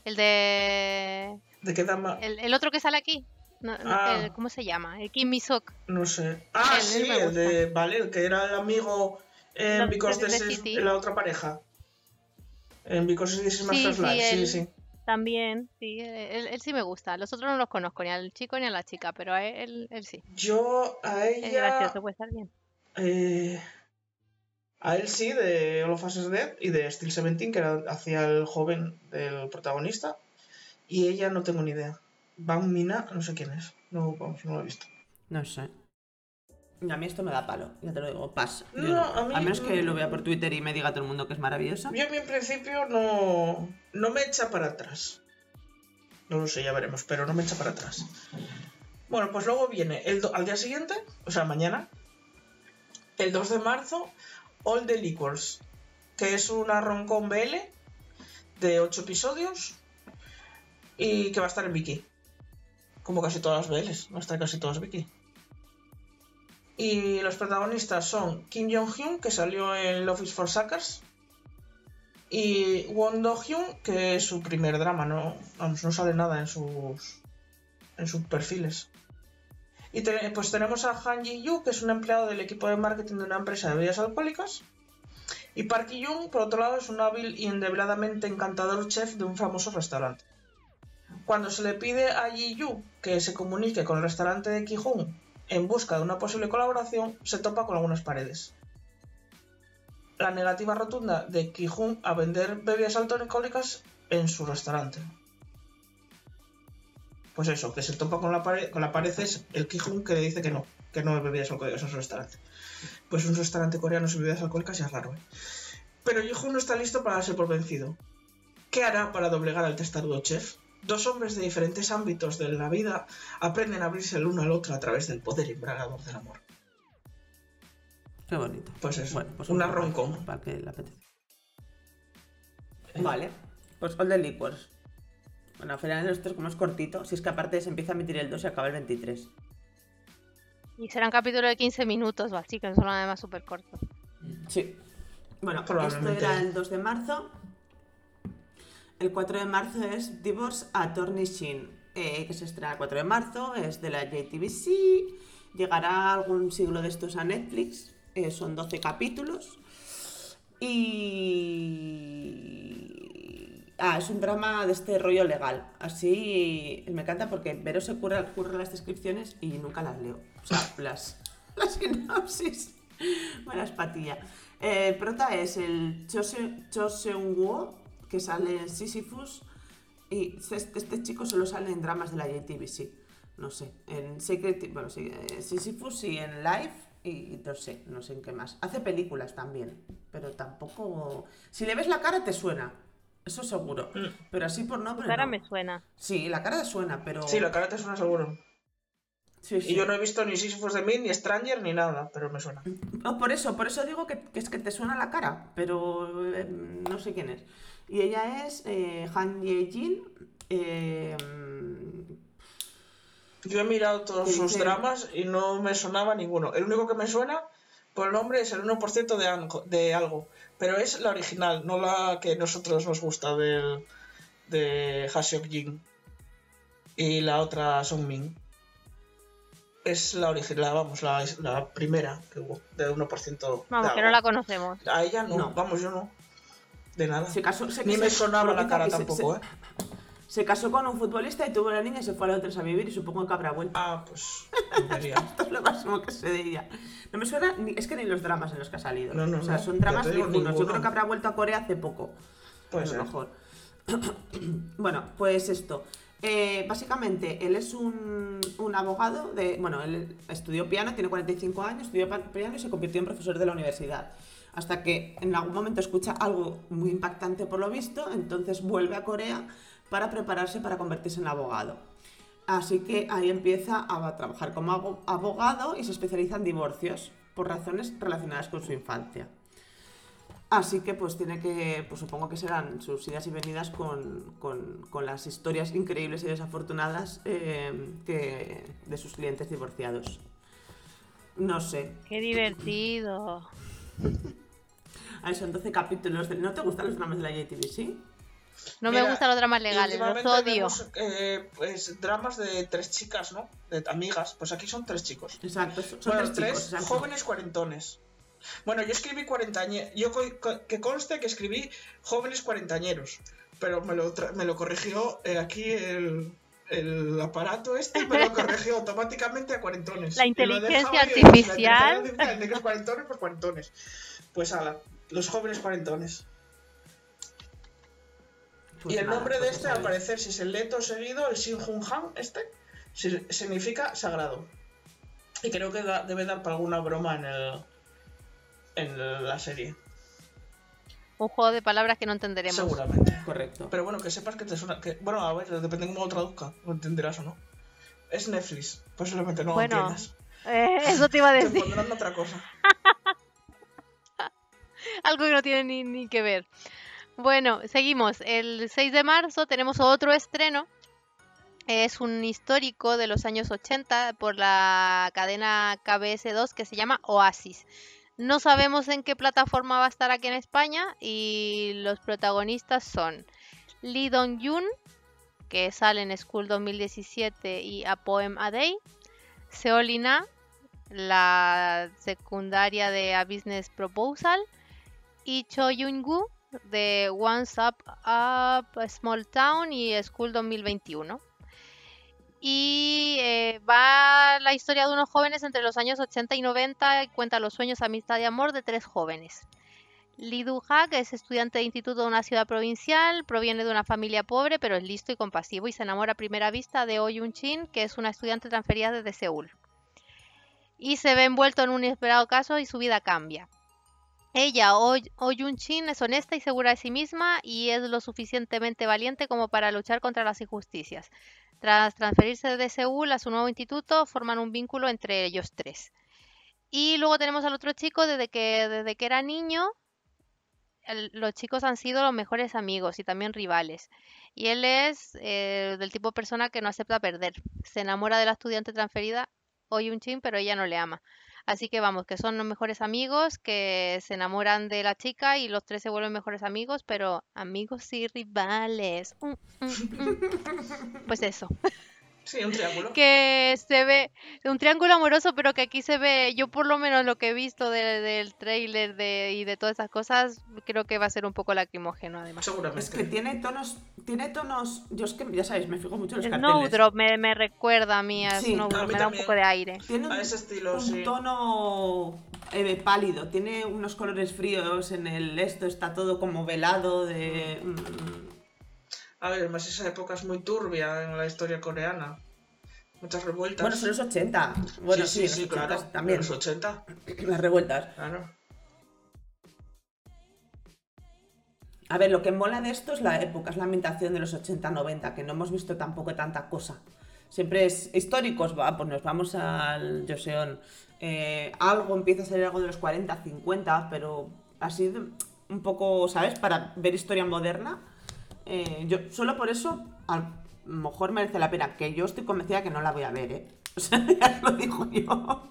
El de... ¿De qué dama? El, el otro que sale aquí. No, Ah. el- ¿Cómo se llama? El Kim Mi-sok. No sé. Ah, sí, el de. Vale, el que era el amigo en Because This is- la otra pareja. En Because This is My Sí, sí, Life, sí, él. sí. También, sí, él, él sí me gusta. Los otros no los conozco, ni al chico ni a la chica, pero a él, él sí. Yo a Es ella. gracioso, puede estar bien. eh, a él sí, de All of Us is Dead y de Steel 17, que era, hacía el joven del protagonista. Y ella no tengo ni idea. Van Mina, no sé quién es. No, vamos, no lo he visto. No sé. A mí esto me da palo, ya te lo digo, pas. Yo No, no. a mí- A menos que lo vea por Twitter y me diga todo el mundo que es maravillosa. Yo a mí en principio no, no me echa para atrás. No lo sé, ya veremos, pero no me echa para atrás. Bueno, pues luego viene el do- al día siguiente, o sea, mañana, el 2 de marzo, All the Liquors, que es una roncon BL de 8 episodios y que va a estar en Viki. Como casi todas las BLs, va a estar casi todas Viki. Y los protagonistas son Kim Jong-hyun, que salió en Love is for Suckers, y Won Do-hyun, que es su primer drama, no, vamos, no sale nada en sus, en sus perfiles. Y pues tenemos a Han Ji-yu, que es un empleado del equipo de marketing de una empresa de bebidas alcohólicas. Y Park Ji-young, por otro lado, es un hábil y endebiladamente encantador chef de un famoso restaurante. Cuando se le pide a Ji-yu que se comunique con el restaurante de Ki-hung en busca de una posible colaboración, se topa con algunas paredes. La negativa rotunda de Ki-hung a vender bebidas alcohólicas en su restaurante. Pues eso, que se topa con la pared, con la pared es el Ki-hung que le dice que no, que no bebidas alcohólicas en su restaurante. Pues un restaurante coreano sin bebidas alcohólicas ya es raro, ¿eh? Pero Ji-hung no está listo para darse por vencido. ¿Qué hará para doblegar al testarudo chef? Dos hombres de diferentes ámbitos de la vida aprenden a abrirse el uno al otro a través del poder embragador del amor. Qué bonito. Pues eso, Bueno, pues una rom-com. Para que le apetezca. Vale. Pues All the Liquors. Bueno, al final esto es como es cortito. Si es que aparte se empieza a emitir el 2 y acaba el 23. Y será un capítulo de 15 minutos o así, que son además súper cortos. Sí. Bueno, esto era el 2 de marzo. El 4 de marzo es Divorce Attorney Shin, eh, que se estrena el 4 de marzo, es de la JTBC, llegará algún siglo de estos a Netflix, eh, son 12 capítulos. Y... Ah, es un drama de este rollo legal. Así me encanta porque Vero se curra, las descripciones y nunca las leo. O sea, las, las sinopsis. Buenas patilla. Eh, prota es el Cho Se- Cho Seung-woo, que sale en Sisyphus. Y este, este chico solo sale en dramas de la JTBC. No sé. En Secret. Bueno, sí, eh, Sisyphus y en Live. Y no sé, no sé en qué más. Hace películas también. Pero tampoco. Si le ves la cara, te suena. Eso seguro. Pero así por nombre. Ahora no. me suena. Sí, la cara te suena, pero. Sí, la cara te suena seguro. Sí, sí. Y yo no he visto ni Sisyphus de mí, ni Stranger, ni nada, pero me suena. Por eso, por eso digo que, que es que te suena la cara, pero eh, no sé quién es. Y ella es eh, Han Ye-jin. eh, Yo he mirado todos ¿Qué sus dice? dramas y no me sonaba ninguno. El único que me suena por el nombre es el 1% de, algo- de algo. Pero es la original, no la que nosotros nos gusta del, de Haseok Jin. Y la otra Song Min. Es la original, vamos, la, la primera que hubo, de 1% de Vamos, que no la conocemos. A ella no, No. vamos, yo no. De nada. se casó, Ni se- me sonaba la cara se- tampoco, se, ¿eh? se casó con un futbolista y tuvo una niña y se fue a Londres a vivir y supongo que habrá vuelto. Ah, pues. Esto es lo máximo que de ella. No me suena, ni, es que ni los dramas en los que ha salido. No, no, o sea, no, son dramas viejunos. Yo ninguno. creo que habrá vuelto a Corea hace poco. Puede a lo mejor. bueno, pues esto. Eh, básicamente, él es un, un abogado de. Bueno, él estudió piano, tiene 45 años, estudió piano y se convirtió en profesor de la universidad. Hasta que en algún momento escucha algo muy impactante por lo visto, entonces vuelve a Corea para prepararse para convertirse en abogado. Así que ahí empieza a trabajar como abo- abogado y se especializa en divorcios por razones relacionadas con su infancia. Así que pues tiene que, pues supongo que serán sus idas y venidas con, con- con las historias increíbles y desafortunadas eh, que, de sus clientes divorciados. No sé. Qué divertido. A ver, son 12 capítulos. de- ¿No te gustan los dramas de la JTBC? No Mira, me gustan los dramas legales, los odio. vemos, eh, pues, dramas de tres chicas, ¿no? De amigas. Pues aquí son tres chicos. Exacto, son bueno, tres tres, chicos. exacto. jóvenes cuarentones. Bueno, yo escribí cuarentañeros. Yo que conste que escribí jóvenes cuarentañeros. Pero me lo, me lo corrigió eh, aquí el, el aparato este y me lo corrigió automáticamente a cuarentones. La inteligencia la artificial. inteligencia artificial, negros cuarentones, pues cuarentones. Pues ala, los jóvenes cuarentones. Pues y el nada, nombre de pues este, al parecer, si se lee todo seguido, el Shin Hun Han, este, si- significa sagrado. Y creo que da- debe dar para alguna broma en el en la serie. Un juego de palabras que no entenderemos. Seguramente. Correcto. Pero bueno, que sepas que te suena. Que, bueno, a ver, depende de cómo lo traduzca. Lo entenderás o no. Es Netflix. Posiblemente no Bueno, lo entiendas. Eh, eso te iba a Te decir. pondrán otra cosa. Algo que no tiene ni, ni que ver. Bueno, seguimos. El 6 de marzo tenemos otro estreno. Es un histórico de los años 80 por la cadena KBS2 que se llama Oasis. No sabemos en qué plataforma va a estar aquí en España y los protagonistas son Lee Dong-jun, que sale en School 2017 y A Poem a Day, Seolina, la secundaria de A Business Proposal, y Cho Yun-gu de Once Up Up a Small Town y School 2021. Y eh, va la historia de unos jóvenes entre los años 80 y 90 y cuenta los sueños, amistad y amor de tres jóvenes. Du-ha, que es estudiante de instituto de una ciudad provincial, proviene de una familia pobre, pero es listo y compasivo y se enamora a primera vista de Oh Yun-chin, que es una estudiante transferida desde Seúl. Y se ve envuelto en un inesperado caso y su vida cambia. Ella, Oh, oh Yun-chin, es honesta y segura de sí misma y es lo suficientemente valiente como para luchar contra las injusticias. Tras transferirse de Seúl a su nuevo instituto, forman un vínculo entre ellos tres. Y luego tenemos al otro chico, desde que, desde que era niño, los chicos han sido los mejores amigos y también rivales. Y él es eh, del tipo de persona que no acepta perder. Se enamora de la estudiante transferida, un Chin, pero ella no le ama. Así que vamos, que son los mejores amigos, que se enamoran de la chica y los tres se vuelven mejores amigos, pero amigos y rivales. Mm, mm, mm. Pues eso Sí, un triángulo. que se ve un triángulo amoroso, pero que aquí se ve, yo por lo menos lo que he visto de- del trailer de, y de todas esas cosas, creo que va a ser un poco lacrimógeno además. Seguramente. Es que tiene tonos, tiene tonos, yo es que ya sabéis, me fijo mucho en los carteles. Snowdrop me, me recuerda a mí a Sí, Snowdrop, a mí me da un poco de aire. Tiene un, A ese estilo, un sí. tono eh, pálido, tiene unos colores fríos en el esto, está todo como velado de... mm, A ver, además esa época es muy turbia en la historia coreana. Muchas revueltas. Bueno, son los 80. Bueno, sí, sí, los sí, 80 claro. también. Los 80, Las revueltas. claro. A ver, lo que mola de esto es la época, es la ambientación de los 80-90, que no hemos visto tampoco tanta cosa. Siempre es históricos, va, pues nos vamos al Joseon. Eh, algo empieza a salir algo de los 40, 50, pero así un poco, ¿sabes? Para ver historia moderna. Eh, yo solo por eso, a lo mejor merece la pena, que yo estoy convencida que no la voy a ver, ¿eh? O sea, ya lo digo yo.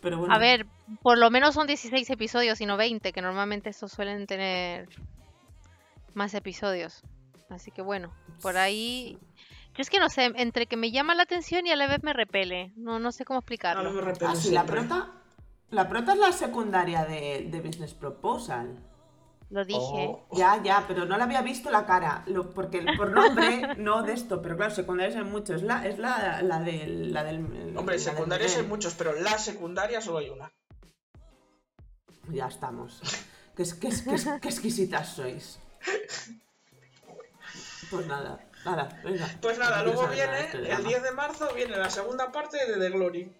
Pero bueno. A ver, por lo menos son 16 episodios y no 20, que normalmente estos suelen tener más episodios. Así que bueno, por ahí... Yo es que no sé, entre que me llama la atención y a la vez me repele. No, no sé cómo explicarlo. me repele Ah, sí, la prota. La prota es la secundaria de, de Business Proposal. Lo dije. Oh, Ya, ya, pero no le había visto la cara. Lo, porque el- por nombre, no de esto, pero claro, secundarias hay muchos. Es la, es la, la del. La del Hombre, la del secundarias hay Miguel. muchos, pero la secundaria solo hay una. Ya estamos. Qué, exquisitas sois. Pues nada, nada, venga. Pues nada, No luego nada viene, este el drama. 10 de marzo, viene la segunda parte de The Glory.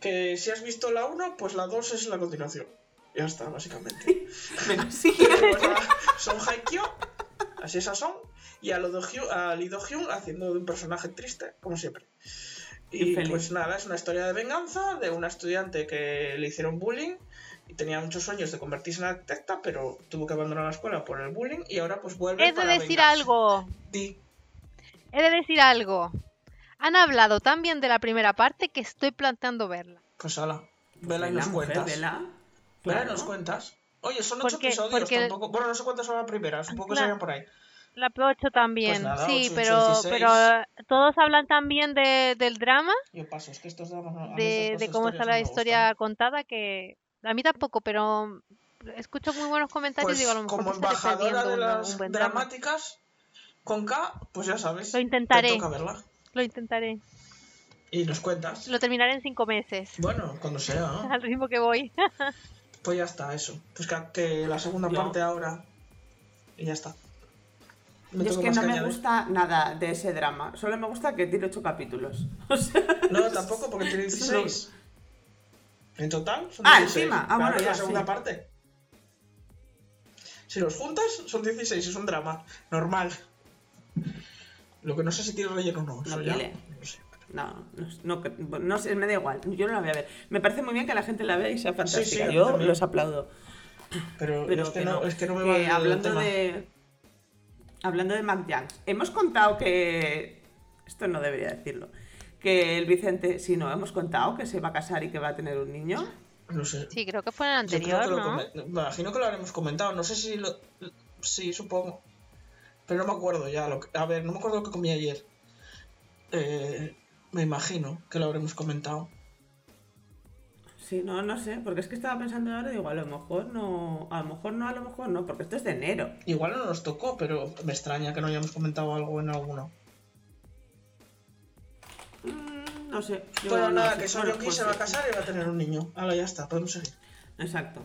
Que si has visto la 1, pues la 2 es la continuación. Ya está, básicamente. Venga, son Haikyuu, así esas son, y a, a Lee Do-hyun haciendo de un personaje triste, como siempre. Y Infeliz. pues nada, es una historia de venganza de una estudiante que le hicieron bullying y tenía muchos sueños de convertirse en arquitecta, pero tuvo que abandonar la escuela por el bullying y ahora pues vuelve He de para decir vengarse. algo. Di. He de decir algo. Han hablado tan bien de la primera parte que estoy planteando verla. Pues ala, vela y nos mujer, cuentas. vela. Claro. nos cuentas. Oye, son ocho Porque- episodios porque- tampoco. Bueno, no sé cuántas son la primera, supongo que serían por ahí. La 8 también, Pues nada, sí, ocho, pero, ocho, dieciséis. pero todos hablan tan bien de, del drama, Yo paso, es que estos dramas de, de cómo está la historia gustan. contada, que a mí tampoco, pero escucho muy buenos comentarios Pues y digo, a lo mejor como embajadora de las un buen drama. dramáticas con K, pues ya sabes. Lo intentaré. Te toca verla. Lo intentaré. Y nos cuentas. Lo terminaré en cinco meses, Bueno, cuando sea. ¿no? al ritmo que voy. Pues ya está, eso. Pues que, que la segunda Yo- parte ahora. Y ya está. Me Yo es que no me añadir. gusta nada de ese drama. Solo me gusta que tiene ocho capítulos. O sea, No, tampoco, porque tiene 16. En total son Ah, 16. encima. Ah, bueno, es ya, la segunda sí. parte. Si los juntas, son 16, es un drama. Normal. Lo que no sé si tiene relleno o no. No. No sé. no, no, no, sé, me da igual. Yo no la voy a ver. Me parece muy bien que la gente la vea y sea fantástica. sí, Yo también. los aplaudo. Pero, Pero es, que que no, no. es que no me va el hablando tema. de. Hablando de Mac Youngs, hemos contado que Esto no debería decirlo. Que el Vicente, si no, hemos contado que se va a casar y que va a tener un niño. No sé. Sí, creo que fue en el anterior, que ¿no? me imagino que lo habremos comentado. No sé si lo. Sí, supongo. Pero no me acuerdo ya. Lo que- A ver, no me acuerdo lo que comí ayer. Eh, me imagino que lo habremos comentado. Sí, no, no sé, porque es que estaba pensando ahora, digo, a lo mejor no, a lo mejor no, a lo mejor no, porque esto es de enero. Igual no nos tocó, pero me extraña que no hayamos comentado algo en alguno. Mm, no sé. yo Bueno, no nada, sé. que pues se va a casar y va a tener un niño. Ahora ya está, podemos seguir. Exacto.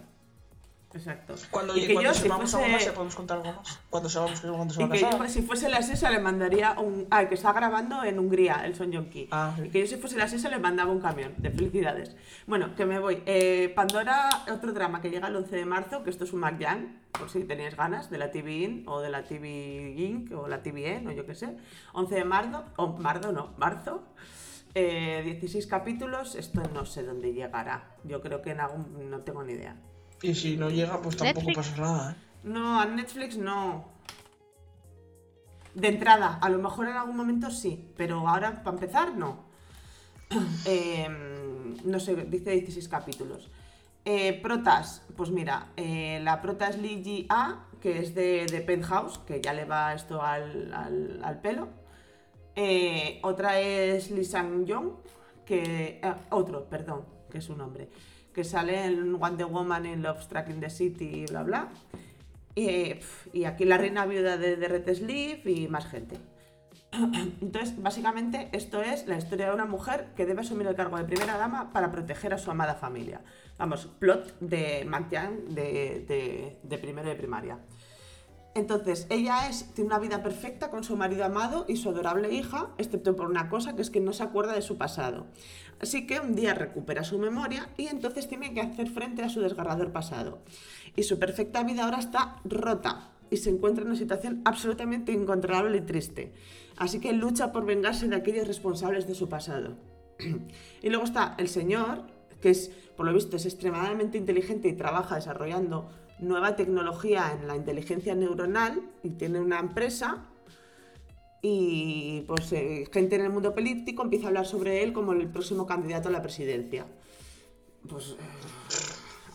Exacto. Cuando, Y que cuando yo, si más, fuese- ya podemos contar algo más. Cuando sepamos que cuando se va Y a que yo, si fuese la SESA, le mandaría un. Ah, que está grabando en Hungría, el Son Yonki. Ah, sí. Y que yo, si fuese la SESA, le mandaba un camión de felicidades. Bueno, que me voy. Eh, Pandora, otro drama que llega el 11 de marzo, que esto es un McYang, por si tenéis ganas, de la TV In o de la TV Inc. o la TVN o yo qué sé. 11 de marzo, o marzo, no, marzo. Eh, 16 capítulos, esto no sé dónde llegará. Yo creo que en algún. No tengo ni idea. Y si no llega, pues tampoco Netflix. pasa nada, ¿eh? No, a Netflix no. De entrada, a lo mejor en algún momento sí, pero ahora para empezar no. Eh, no sé, dice 16 capítulos. Eh, protas, pues mira, eh, la prota es Lee Ji A, que es de, de Penthouse, que ya le va esto al, al- al pelo. Eh, otra es Lee Sang Yong, que. eh, otro, perdón, que es un hombre. Que sale en Wonder Woman en Love Struck in the City y bla bla. Y, y aquí la reina viuda de, de Red Sleeve y más gente. Entonces, básicamente, esto es la historia de una mujer que debe asumir el cargo de primera dama para proteger a su amada familia. Vamos, plot de Mantian de, de, de primero de primaria. Entonces, ella es, tiene una vida perfecta con su marido amado y su adorable hija, excepto por una cosa, que es que no se acuerda de su pasado. Así que un día recupera su memoria y entonces tiene que hacer frente a su desgarrador pasado. Y su perfecta vida ahora está rota y se encuentra en una situación absolutamente incontrolable y triste. Así que lucha por vengarse de aquellos responsables de su pasado. y luego está el señor, que es, por lo visto, es extremadamente inteligente y trabaja desarrollando nueva tecnología en la inteligencia neuronal y tiene una empresa y pues eh, gente en el mundo político empieza a hablar sobre él como el próximo candidato a la presidencia. Pues eh,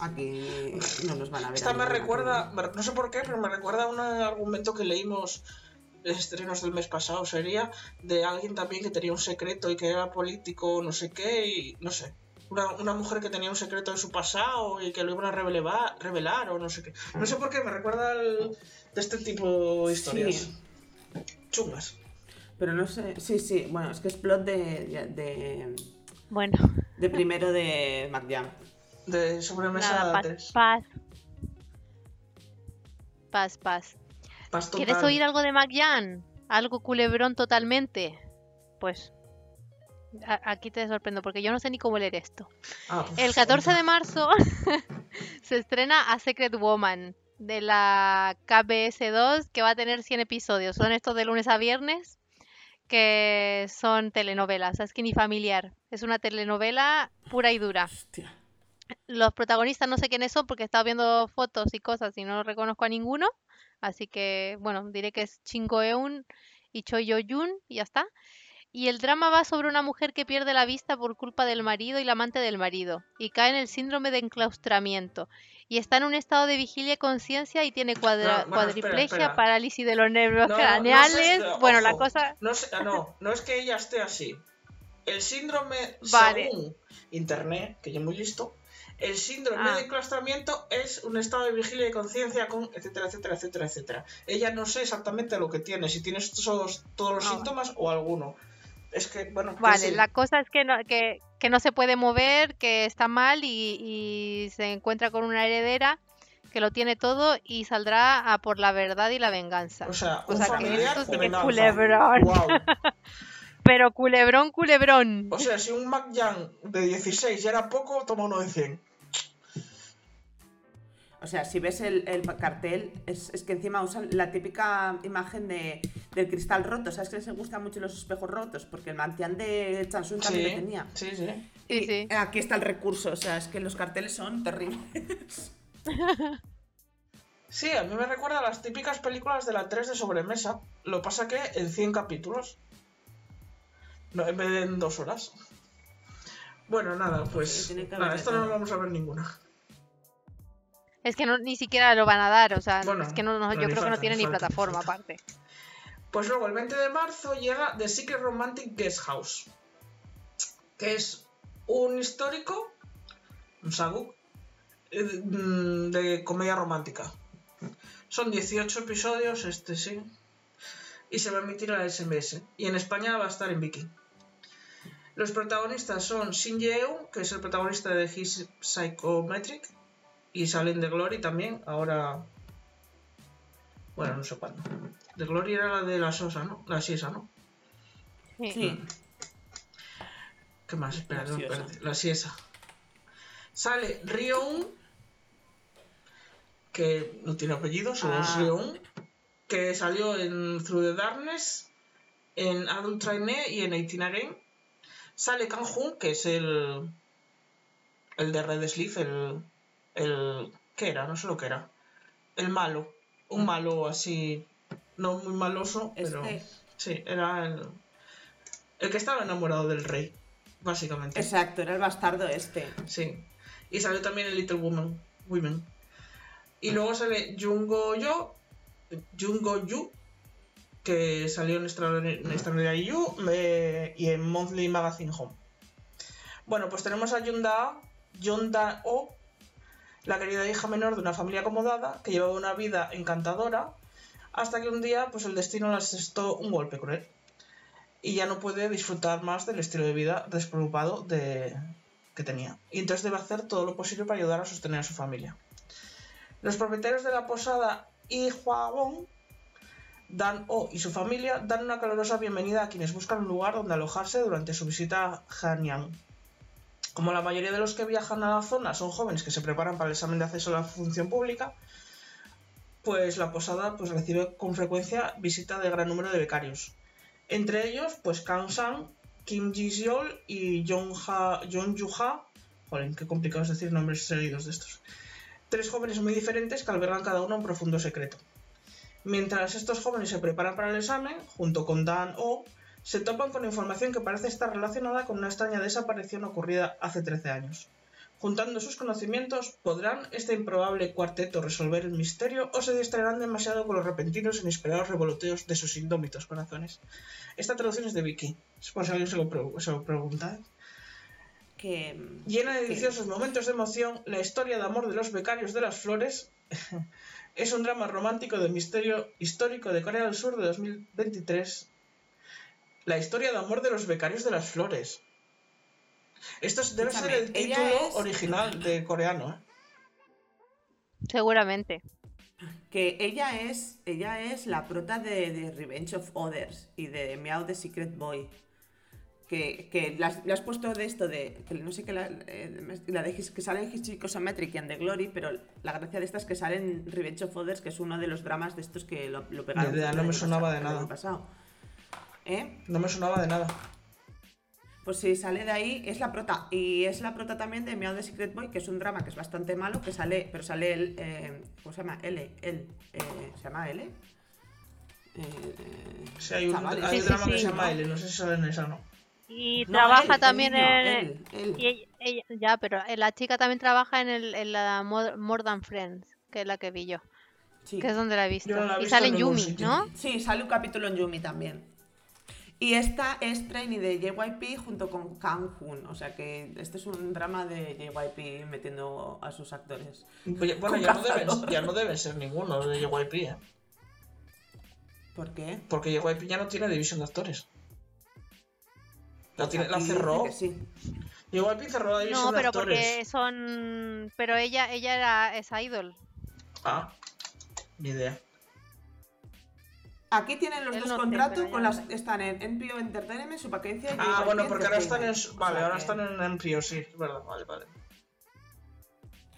aquí no nos van a ver. Esta me recuerda, me- no sé por qué, pero me recuerda a un argumento que leímos en estrenos del mes pasado, sería de alguien también que tenía un secreto y que era político, no sé qué, y no sé. Una, una mujer que tenía un secreto de su pasado y que lo iban a revelar, revelar o no sé qué. No sé por qué, me recuerda al- de este tipo de historias. Sí. Chungas. Pero no sé, sí, sí, bueno, es que es plot de, de, Bueno, de primero de McJam. De sobremesa nada, paz, 3. paz. Paz, paz. Paz ¿Quieres oír algo de McJan? ¿Algo culebrón totalmente? Pues aquí te sorprendo porque yo no sé ni cómo leer esto. Ah, pues, El 14 de cuenta. marzo se estrena A Secret Woman de la KBS2 que va a tener 100 episodios. Son estos de lunes a viernes que son telenovelas, es que ni familiar. Es una telenovela pura y dura. Hostia. Los protagonistas no sé quiénes son porque he estado viendo fotos y cosas y no reconozco a ninguno. Así que, bueno, diré que es Chingo Eun y Choi Yo Yun y ya está. Y el drama va sobre una mujer que pierde la vista por culpa del marido y la amante del marido y cae en el síndrome de enclaustramiento. Y está en un estado de vigilia y conciencia y tiene cuadra- No, bueno, cuadriplegia, espera. parálisis de los nervios No, craneales. bueno, la cosa... Sé- ah, no, no es que ella esté así. El síndrome, Vale. según internet, que yo muy listo, el síndrome Ah. de enclaustramiento es un estado de vigilia y conciencia con etcétera, etcétera, etcétera, etcétera. Ella no sé exactamente lo que tiene, si tienes todos, todos los síntomas o alguno. Es que, bueno, Vale, sí. la cosa es que no, que, que no se puede mover, que está mal y, y se encuentra con una heredera que lo tiene todo y saldrá a por la verdad y la venganza. O sea, o sea que esto sí que es culebrón. Pero culebrón, culebrón. O sea, si un Mac Young de 16 ya era poco, toma uno de 100. O sea, si ves el, el cartel, es, es que encima usan la típica imagen de, del cristal roto. ¿Sabes que les gustan mucho los espejos rotos? Porque el mantián de Chansun también Sí, lo tenía. sí, sí. Y sí. Aquí está el recurso, o sea, es que los carteles son terribles. Sí, a mí me recuerda a las típicas películas de la 3 de sobremesa. Lo pasa que en 100 capítulos. No, en vez de en dos horas. Bueno, nada, pues. que Nada, esto no lo vamos a ver ninguna. Es que no, ni siquiera lo van a dar, o sea, Bueno, es que no, no- yo creo que no tiene ni falta, plataforma aparte. Pues luego, el 20 de marzo llega The Secret Romantic Guest House. Que es un histórico. Un sagu. eh, mm, De comedia romántica. Son 18 episodios, este sí. Y se va a emitir a la SBS. Y en España va a estar en Viki. Los protagonistas son Shin Ye-eun, que es el protagonista de His Psychometric. Y salen de Glory también. Ahora. Bueno, no sé cuándo. De Glory era la de la Sosa, ¿no? La Siesa, ¿no? Sí. Sí. ¿Qué más? Espera, La no. La Siesa. Sale Ryoun, que no tiene apellido, solo es Ah. Ryoun, que salió en Through the Darkness, en Adult Trainee y en 18 Again. Sale Kang Hoon, que es el. el de Red Sleeve, el. El. ¿Qué era? No sé lo que era. El malo. Un malo así. No muy maloso, pero. Este, Sí, era el. El que estaba enamorado del rey, básicamente. exacto, era el bastardo este. Sí. Y salió también en Little Woman. Women. Y luego sale Jungo Yo. Jungo Yu. Que salió en Extraordinary You eh, y en Monthly Magazine Home. Bueno, pues tenemos a Yunda, Yonda O, la querida hija menor de una familia acomodada que llevaba una vida encantadora hasta que un día pues el destino le asestó un golpe cruel y ya no puede disfrutar más del estilo de vida despreocupado de... que tenía. Y entonces debe hacer todo lo posible para ayudar a sostener a su familia. Los propietarios de la posada Ihuagón, Dan O y su familia dan una calurosa bienvenida a quienes buscan un lugar donde alojarse durante su visita a Hanyang. Como la mayoría de los que viajan a la zona son jóvenes que se preparan para el examen de acceso a la función pública, pues la posada pues, recibe con frecuencia visita de gran número de becarios. Entre ellos, pues Kang Sang, Kim Ji-seol y Jong, ha, Jong Ju-ha. Joder, qué complicado es decir nombres seguidos de estos. Tres jóvenes muy diferentes que albergan cada uno un profundo secreto. Mientras estos jóvenes se preparan para el examen, junto con Dan O, se topan con información que parece estar relacionada con una extraña desaparición ocurrida hace 13 años. Juntando sus conocimientos, ¿podrán este improbable cuarteto resolver el misterio o se distraerán demasiado con los repentinos e inesperados revoloteos de sus indómitos corazones? Esta traducción es de Vicky, por si alguien se lo, pre- se lo pregunta. Que. Llena de deliciosos momentos de emoción, la historia de amor de los becarios de las flores es un drama romántico de misterio histórico de Corea del Sur de 2023. La historia de amor de los becarios de las flores. Esto es- debe ser el título es- original de coreano, ¿eh? Seguramente. Que ella es, ella es la prota de, de Revenge of Others y de Meow the Secret Boy. Que, que le, has, puesto de esto de. Que no sé qué la, eh, la de His- que sale en Hitchcock y en The Glory, pero la gracia de esta es que sale en Revenge of Others, que es uno de los dramas de estos que lo, lo pegaron. Fuerte no me sonaba pasado- de nada. pasado. ¿Eh? No me sonaba de nada. Pues sí, sale de ahí, es la prota. Y es la prota también de Meow the Secret Boy, que es un drama que es bastante malo, que sale, pero sale él, eh, ¿cómo se llama? L, él, eh, ¿se llama L? Eh, Sí, hay un, chavales. hay Sí, un sí, drama que sí. se llama L, no sé si sale en esa o no. Y No, trabaja él, el también niño, en... él, él. y ella- ella- ya, pero la chica también trabaja en, el, en la More, More Than Friends, que es la que vi yo, Sí. que es donde la he visto. La he y visto sale en Yumi. ¿no? Sí, sale un capítulo en Yumi también. Y esta es trainee de JYP junto con Kang Hoon. O sea que este es un drama de JYP metiendo a sus actores. Oye, Bueno, ya no, deben, cazador. ya no deben ser ninguno de JYP, ¿eh? ¿Por qué? Porque JYP ya no tiene división de actores. La, tiene- la Aquí dice cerró. sí. JYP cerró la división No, de pero actores. porque son... Pero ella ella era, es idol. Ah, ni idea. Aquí tienen los dos no contratos, con las, están en NPO Entertainment, su paquencia y Ah, bueno, porque ahora están en. O Vale, sea ahora que- están en Emprio, sí, es verdad, vale, vale.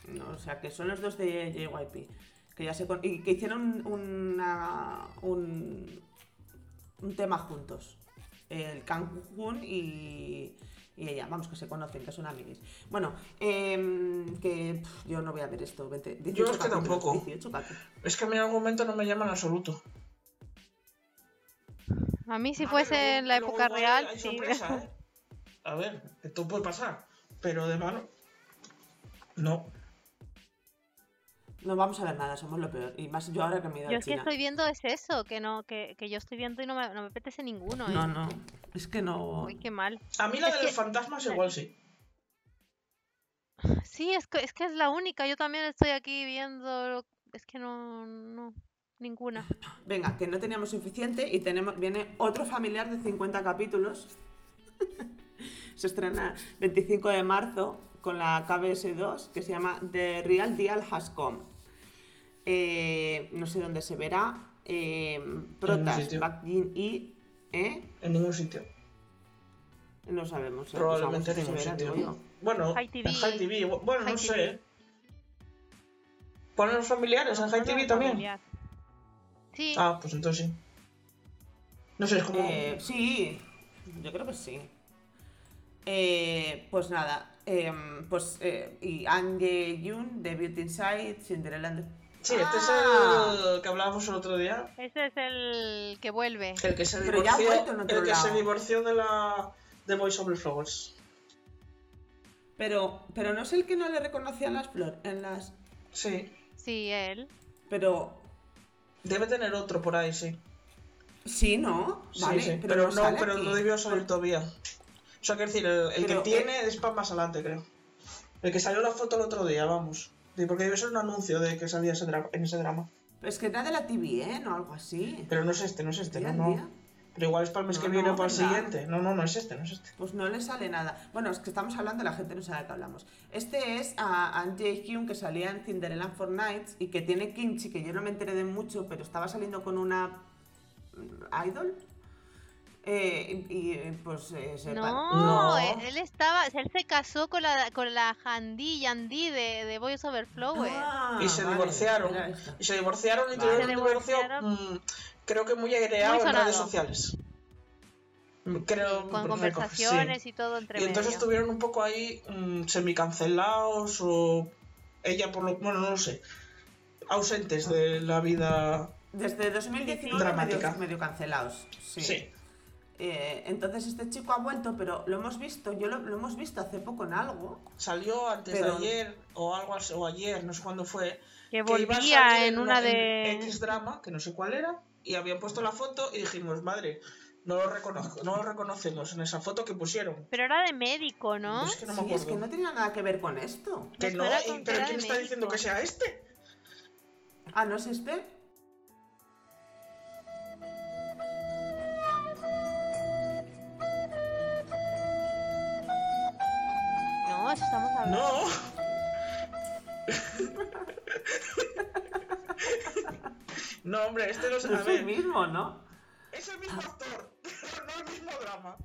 No, o sea, que son los dos de JYP. Que ya se con- y que hicieron una, un, un tema juntos. El Kang Hoon y, y ella. Vamos, que se conocen, que son amiguis. Bueno, em, que yo no voy a ver esto. 20, 18 Yo es que tampoco. 18 capítulos. Es que a mí el argumento no me llama en absoluto. A mí si A fuese en la luego época igual real, hay sí. sorpresa, ¿eh? A ver, esto puede pasar. Pero de mano. No. No vamos a ver nada, somos lo peor. Y más yo ahora que me he ido Yo a es que estoy viendo es eso, que no, que, que yo estoy viendo y no me, no me apetece ninguno, ¿eh? No, no. Es que no. Uy, qué mal. A mí la Es de que- los fantasmas igual sí. Sí, es que, es que es la única. Yo también estoy aquí viendo. lo- Es que no, no, ninguna. Venga, que no teníamos suficiente y tenemos viene otro familiar de 50 capítulos. se estrena 25 de marzo con la KBS2 que se llama The Real Deal Has Come. Eh, no sé dónde se verá. Eh, Protas, y ¿eh? En ningún sitio. No sabemos. ¿eh? Probablemente en Pues ningún verá, sitio. Bueno, High TV. en High TV. Bueno, High no TV. sé. ¿Ponen los familiares en High TV también? familiar. Sí, Ah, pues entonces sí. No sé, es como. Eh, sí, yo creo que sí. Eh, pues nada, em, pues eh, y Ange Yoon de Beauty Inside, Cinderella and the- Sí, este Ah. es el que hablábamos el otro día. ese es el que vuelve. El que se Pero ya ha divorció, vuelto en otro el que se divorció de la de Voice Over Flowers. Pero, pero no es el que no le reconocían las flores, en las... Sí. Sí, él. Pero Debe tener otro por ahí, sí. sí, ¿no? Sí, Vale, sí. pero, Pero, no, sale pero aquí. no debió salir todavía. O sea, quiero decir, el, el Pero, que tiene es para más adelante, creo. El que salió la foto el otro día, vamos. Sí, porque debe ser un anuncio de que salía ese en ese drama. Es que era de la TV, ¿eh? No, algo así. Pero no es este, no es este, no, no. Pero igual es para el mes No, que viene o para el siguiente. No, no, no es este, no es este. Pues no le sale nada. Bueno, es que estamos hablando, la gente no sabe de qué hablamos. Este es a Angie Hyun que salía en Cinderella Four Nights y que tiene kimchi, que yo no me enteré de mucho, pero estaba saliendo con una idol. Eh, y, y, pues eh, No, No. Él, estaba, él se casó con la con la Handy Yandy de, de Voice Over Flower. Ah, y se vale, divorciaron. Y se divorciaron y Vale. tuvieron un divorcio, divorciaron. Creo que muy aireado Muy en redes sociales. Mm, Creo, con reco- conversaciones sí. y todo entre Y entonces medio. estuvieron un poco ahí mm, semicancelados o ella por lo bueno no lo sé ausentes de la vida Desde 2019 Dramática. medio, medio cancelados. Sí. sí, Eh, entonces este chico ha vuelto, pero lo hemos visto, yo lo, lo hemos visto hace poco en algo. salió antes Pero- de ayer o algo así, o ayer no sé cuándo fue Que que iba a volvía salir en una de. X drama que no sé cuál era y habían puesto la foto y dijimos madre no lo reconozco no lo reconocemos en esa foto que pusieron Pero era de médico, ¿no? Pues es que no me sí, es que no tenía nada que ver con esto. que no y- pero quién está diciendo que sea este Ah, ¿no es este? No, eso estamos hablando. no no hombre este no es es el ver mismo, ¿no? Es el mismo actor, pero no el mismo drama.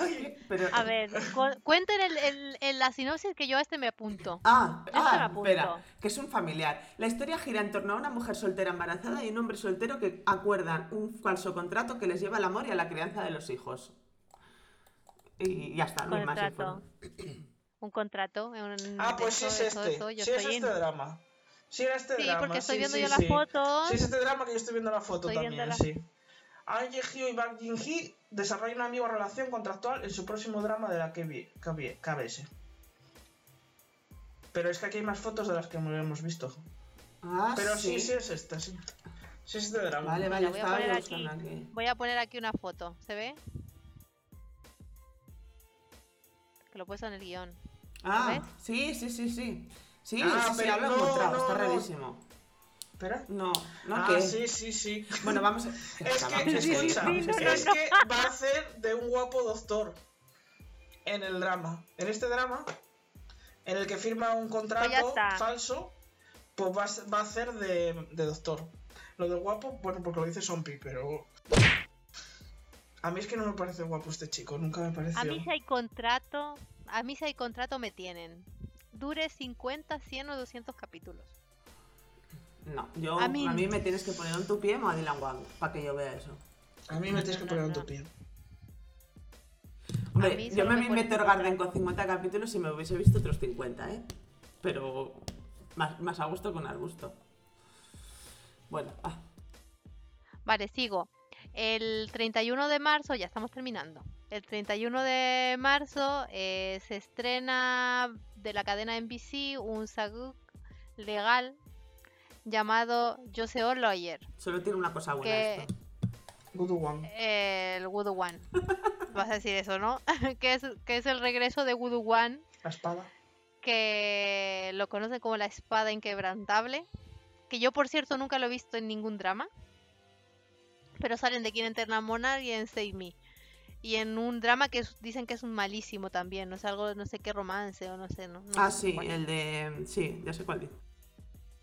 Ay, Pero, A ver, cu- cuenten el, el- el- la sinopsis que yo a este me apunto. Ah, ah apunto. espera, que es un familiar. La historia gira en torno a una mujer soltera embarazada y un hombre soltero que acuerdan un falso contrato que les lleva al amor y a la crianza de los hijos. Y ya está, no hay más. Un contrato. un- Ah, pues sí es este. eso, yo sí es este drama. Sí era este Sí, drama. porque estoy sí, viendo sí, yo las sí. fotos. Sí es este drama que yo estoy viendo la foto Estoy viendo también, la- sí. Ahn Ye-hyo y Bang Jin-hee desarrollan una amiga relación contractual en su próximo drama de la KB- KB- KBS. Pero es que aquí hay más fotos de las que hemos visto. Ah, Pero sí, sí, es esta, sí. Sí es este drama. Vale, vale, voy a poner yo aquí, voy a poner aquí una foto. ¿Se ve? Que lo he puesto en el guion. Ah, ¿Ves? sí, sí, sí, sí. Sí, Ah, sí, sí, ya lo he no, encontrado, no, está no. rarísimo. Espera. No, no, ah, sí, sí, sí. Bueno, vamos a... Es que, escucha, es que va a hacer de un guapo doctor en el drama. En este drama, en el que firma un Pues contrato está. falso, pues va a, ser- va a hacer de, de doctor. Lo de guapo, bueno, porque lo dice Sompi, pero... A mí es que no me parece guapo este chico, nunca me pareció. A mí si hay contrato, a mí si hay contrato me tienen. Dure 50, 100 o 200 capítulos. No, yo, A a mí- mí, me tienes que poner en tu pie o a Dylan Wang para que yo vea eso. A mí me tienes que no, poner en no. tu pie. Hombre, mí yo me me vi Meteor un Garden con 50 capítulos y me hubiese visto otros 50, ¿eh? Pero más, más a gusto que un al gusto. Bueno, ah. Vale, sigo. El 31 de marzo, ya estamos terminando. El 31 de marzo eh, se estrena de la cadena NBC un saguk legal llamado Joseo Lawyer. Solo tiene una cosa buena Que- esto. Good one. El Voodoo One. Vas a decir eso, ¿no? que, es, que es el regreso de Voodoo One, La espada. que lo conocen como la espada inquebrantable. Que yo, por cierto, nunca lo he visto en ningún drama. Pero salen de Quién Eterna Monarch y en Save Me. Y en un drama que es- dicen que es un malísimo también. No sé, algo, no sé qué romance o no sé. No, no Ah, sé sí, cuál. el de. Sí, ya sé cuál.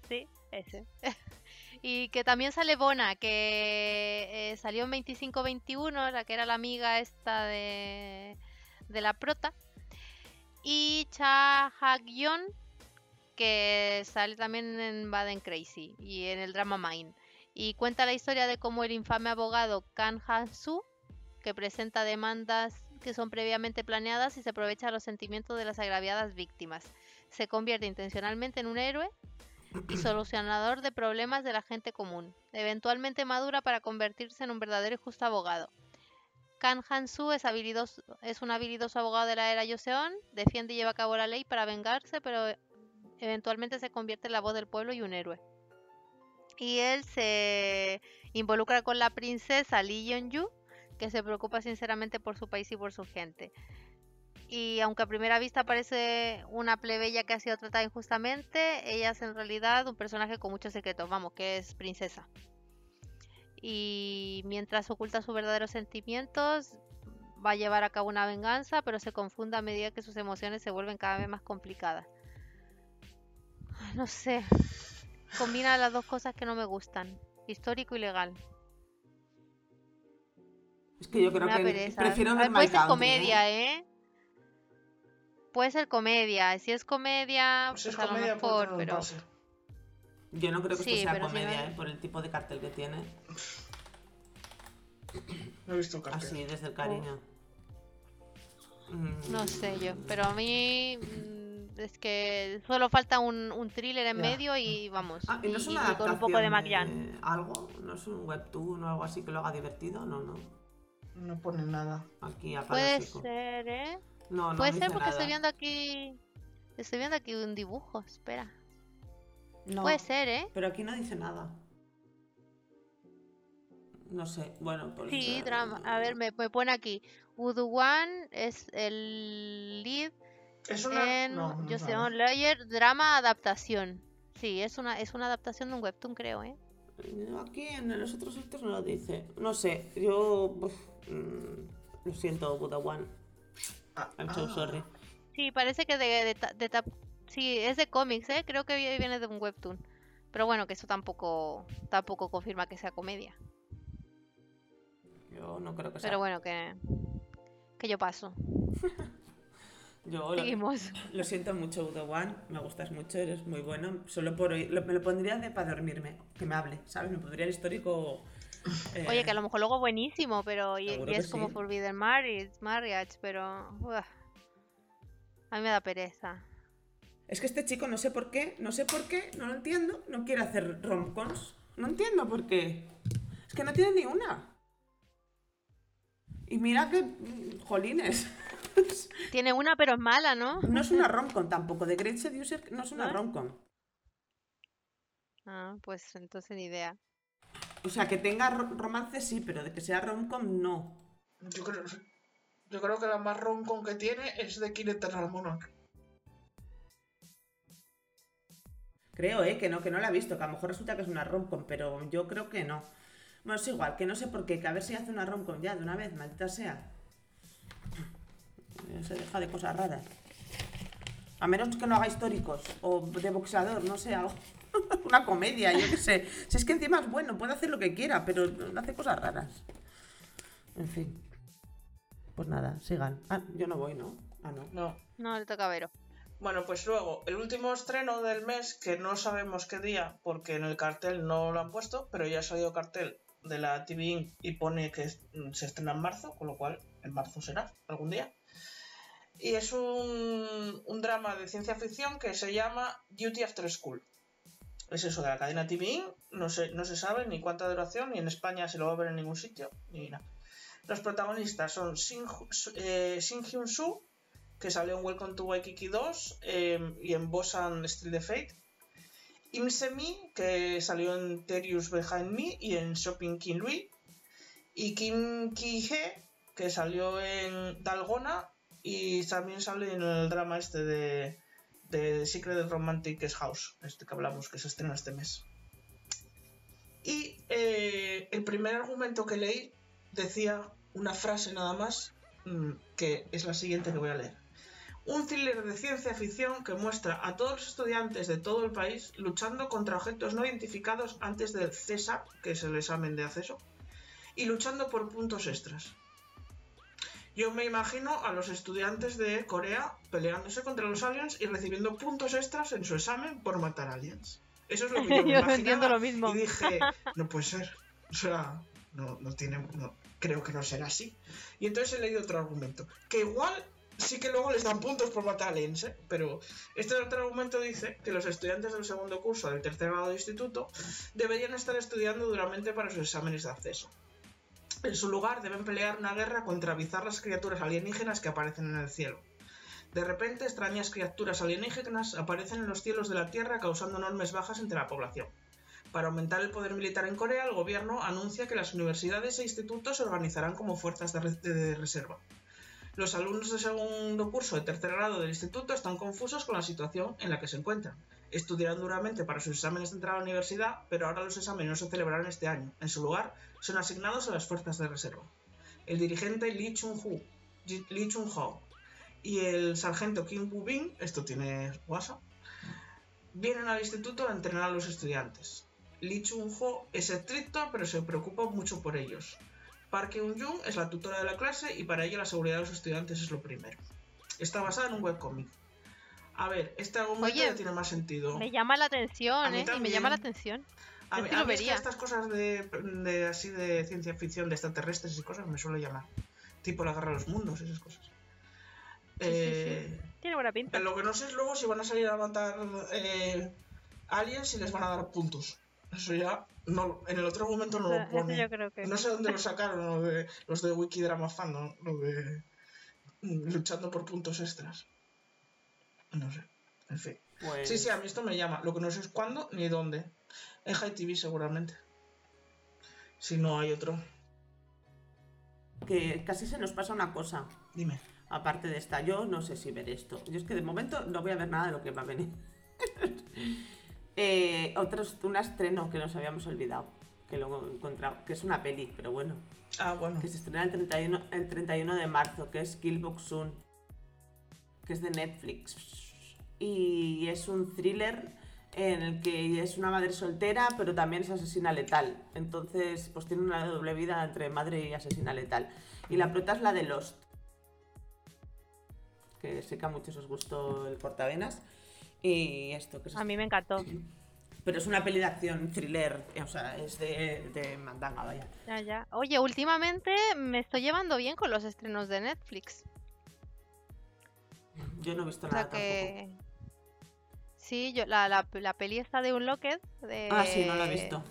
Sí, ese. y que también sale Bona, que eh, salió en 25-21, la que era la amiga esta de, de la prota. Y Cha Ha-yeon, que sale también en Bad and Crazy y en el drama Mine. Y cuenta la historia de cómo el infame abogado Kan Han-soo, que presenta demandas que son previamente planeadas y se aprovecha los sentimientos de las agraviadas víctimas. Se convierte intencionalmente en un héroe y solucionador de problemas de la gente común. Eventualmente madura para convertirse en un verdadero y justo abogado. Kan Han-soo es, habilidoso- es un habilidoso abogado de la era Joseon, defiende y lleva a cabo la ley para vengarse, pero eventualmente se convierte en la voz del pueblo y un héroe. Y él se involucra con la princesa Lee Yeon-yu, que se preocupa sinceramente por su país y por su gente. Y aunque a primera vista parece una plebeya que ha sido tratada injustamente, ella es en realidad un personaje con muchos secretos, vamos, que es princesa. Y mientras oculta sus verdaderos sentimientos, va a llevar a cabo una venganza, pero se confunde a medida que sus emociones se vuelven cada vez más complicadas. No sé, combina las dos cosas que no me gustan, histórico y legal. Es que yo creo que pereza. prefiero ver ver, puede My ser Country, comedia, ¿eh? Puede ser comedia. Si es comedia, Pues pues es a lo mejor, no pero... pase. Yo no creo que Sí, esto sea si comedia, no- ¿eh? por el tipo de cartel que tiene. No he visto el cartel. Así, desde el cariño. Mm, No sé yo, pero a mí mm, es que solo falta un, un thriller en Ya. medio y vamos. Ah, ¿y no es una y con un poco de Marianne. algo? ¿No es un webtoon o algo así que lo haga divertido? No, no. No pone nada. Aquí Puede ser, ¿eh? No, no Puede ser porque nada. estoy viendo aquí... Estoy viendo aquí un dibujo, espera. No, Puede ser, ¿eh? Pero aquí no dice nada. No sé, bueno, pues... Sí, eh, drama. A ver, me, me pone aquí. One es el lead Es una. en no, no es Joseon nada. Layer drama adaptación. Sí, es una, es una adaptación de un webtoon, creo, ¿eh? Aquí en los otros sitios no lo dice. No sé, yo... mm, lo siento, Buddha One. Ah, I'm so ah. sorry. Sí, parece que de, de, de tap- sí, es de cómics, ¿eh? Creo que vi- viene de un webtoon. Pero bueno, que eso tampoco tampoco confirma que sea comedia. Yo no creo que sea. Pero bueno, que que yo paso. Yo lo, Seguimos. lo siento mucho, Buddha One. Me gustas mucho, eres muy bueno. Solo por lo- me lo pondría de para dormirme. Que me hable, ¿sabes? Me pondría el histórico... eh, Oye, que a lo mejor luego buenísimo, pero y, es como sí. Forbidden Marriage, Marriage, pero uah, a mí me da pereza. Es que este chico, no sé por qué, no sé por qué, no lo entiendo, no quiere hacer romcoms. No entiendo por qué. Es que no tiene ni una. Y mira que, mm, jolines, Tiene una, pero es mala, ¿no? no es una romcom tampoco. The Great Seducer no es una ¿No? romcom. Ah, pues entonces ni idea. O sea, que tenga ro- romance sí, pero de que sea romcom no. Yo creo, yo creo que la más roncon que tiene es de Kill Eternal Monarch. Creo, ¿eh? Que no, que no la he visto, que a lo mejor resulta que es una romcom, pero yo creo que no. Bueno, es igual, que no sé por qué, que a ver si hace una romcom ya de una vez, maldita sea. Se deja de cosas raras. A menos que no haga históricos o de boxeador, no sé, algo. una comedia, yo qué sé. Si es que encima es bueno, puede hacer lo que quiera, pero hace cosas raras. En fin. Pues nada, sigan. Ah, yo no voy, ¿no? Ah, no. No. No, le toca a Vero. Bueno, pues luego, el último estreno del mes, que no sabemos qué día, porque en el cartel no lo han puesto, pero ya ha salido cartel de la TV y pone que se estrena en marzo, con lo cual en marzo será, algún día. Y es un, un drama de ciencia ficción que se llama Duty After School. es eso de la cadena TV, no se, no se sabe ni cuánta duración, ni en España se lo va a ver en ningún sitio, ni nada. Los protagonistas son Shin, eh, Shin Hyun Soo, que salió en Welcome to Waikiki 2 eh, y en Bosan Street of Fate. Im Se-mi, que salió en Terius Behind Me y en Shopping King Louis. Y Kim Ki-hee, que salió en Dalgona y también sale en el drama este de, de Secret Romantic House, este que hablamos, que se estrena este mes. Y eh, el primer argumento que leí decía una frase nada más, mm, que es la siguiente que voy a leer. Un thriller de ciencia ficción que muestra a todos los estudiantes de todo el país luchando contra objetos no identificados antes del CESAP, que es el examen de acceso, y luchando por puntos extras. Yo me imagino a los estudiantes de Corea peleándose contra los aliens y recibiendo puntos extras en su examen por matar aliens. Eso es lo que yo me Yo imaginaba. entiendo lo mismo. Y dije, no puede ser. O sea, no, no tiene. no- creo que no será así. Y entonces he leído otro argumento. Que igual sí que luego les dan puntos por matar aliens, ¿eh? Pero este otro argumento dice que los estudiantes del segundo curso del tercer grado de instituto deberían estar estudiando duramente para sus exámenes de acceso. En su lugar deben pelear una guerra contra bizarras criaturas alienígenas que aparecen en el cielo. De repente, extrañas criaturas alienígenas aparecen en los cielos de la Tierra causando enormes bajas entre la población. Para aumentar el poder militar en Corea, el gobierno anuncia que las universidades e institutos se organizarán como fuerzas de, re- de reserva. Los alumnos de segundo curso de tercer grado del instituto están confusos con la situación en la que se encuentran. Estudiarán duramente para sus exámenes de entrada a la universidad, pero ahora los exámenes no se celebrarán este año. En su lugar, son asignados a las fuerzas de reserva. El dirigente Lee Chung-ho y el sargento Kim Woo-bin, esto tiene WhatsApp, vienen al instituto a entrenar a los estudiantes. Lee Chung-ho es estricto, pero se preocupa mucho por ellos. Park Eun-jung es la tutora de la clase y para ella la seguridad de los estudiantes es lo primero. Está basada en un webcómic. A ver, este argumento Oye, tiene más sentido. Me llama la atención, ¿eh? Y me llama la atención. A Yo mí, a lo mí es que vería. estas cosas de, de así de ciencia ficción, de extraterrestres y cosas, me suele llamar. Tipo la guerra de los mundos, esas cosas. Sí, sí, sí. Eh, Tiene buena pinta. Lo que no sé es luego si van a salir a matar eh, aliens y les van a dar puntos. Eso ya, no, en el otro momento no lo pone. yo creo que No sé dónde lo sacaron, lo de, los de Wikidrama Fan, ¿no? Lo de luchando por puntos extras. No sé, en fin. Pues, Sí, sí, a mí esto me llama. Lo que no sé es cuándo ni dónde. En High TV seguramente. Si no hay otro. que casi se nos pasa una cosa, Dime. aparte de esta. Yo no sé si ver esto. Yo es que de momento no voy a ver nada de lo que va a venir. eh, otros, un estreno que nos habíamos olvidado, que luego he encontrado, que es una peli, pero bueno, Ah, bueno. que se estrena el 31, el 31 de marzo, que es Killbox Soon, que es de Netflix. Y es un thriller en el que es una madre soltera, pero también es asesina letal. Entonces, pues tiene una doble vida entre madre y asesina letal. Y la prota es la de Lost. Que sé que a muchos os gustó el portavenas. Y esto, que es A mí me encantó. Pero es una peli de acción, thriller, o sea, es de, de mandanga, vaya. Ya, ya. Oye, últimamente me estoy llevando bien con los estrenos de Netflix. Yo no he visto O nada que. Sí, yo, la, la, la peli está de Unlocked. De. Ah, sí, no la he visto.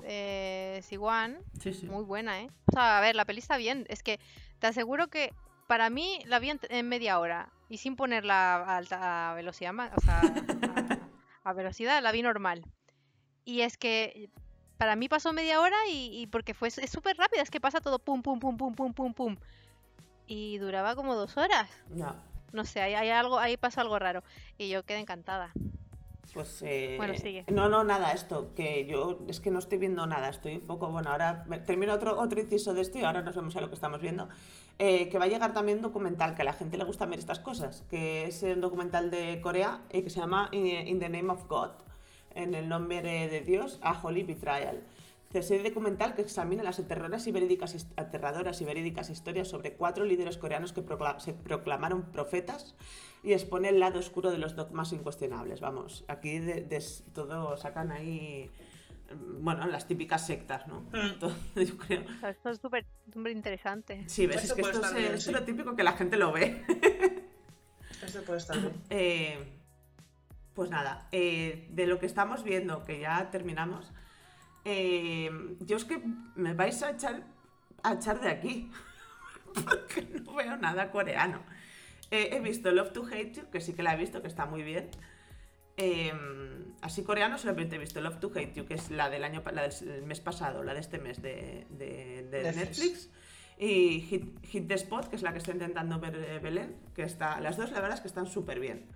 De Siwan. Sí, sí. Muy buena, ¿eh? O sea, a ver, la peli está bien. Es que te aseguro que para mí la vi en, en media hora. Y sin ponerla a alta a velocidad, o sea, a, a velocidad, la vi normal. Y es que para mí pasó media hora y, y porque fue es súper rápida, es que pasa todo pum, pum, pum, pum, pum, pum, pum. Y duraba como dos horas. Ya. No sé, hay, hay algo, ahí pasó algo raro. Y yo quedé encantada. Pues eh, Bueno, sigue. No, no, nada, esto, que yo es que no estoy viendo nada, estoy un poco, bueno, ahora termino otro, otro inciso de esto y ahora nos vemos a lo que estamos viendo. Eh, que va a llegar también un documental, que a la gente le gusta ver estas cosas, que es un documental de Corea eh, que se llama In, In the Name of God, en el nombre de Dios, a Holy Betrayal. Es un documental que examina las aterradoras y verídicas, aterradoras y verídicas historias sobre cuatro líderes coreanos que procla- se proclamaron profetas y expone el lado oscuro de los dogmas incuestionables. Vamos, aquí de, de todo sacan ahí, mm, bueno, las típicas sectas, ¿no? Mm. Todo, yo creo. O sea, esto es súper súper interesante. Sí, ves, Esto es que esto es, bien, esto es sí. lo típico que la gente lo ve. Este puede estar bien. Eh, pues nada, eh, de lo que estamos viendo, que ya terminamos, eh, yo es que me vais a echar, a echar de aquí, porque no veo nada coreano. Eh, he visto Love to Hate You, que sí que la he visto, que está muy bien. Eh, así coreano solamente he visto Love to Hate You, que es la del año la del mes pasado, la de este mes de, de- de Netflix. Netflix. Y Hit, Hit the Spot, que es la que está intentando ver eh, Belén, que está. Las dos, la verdad es que están súper bien.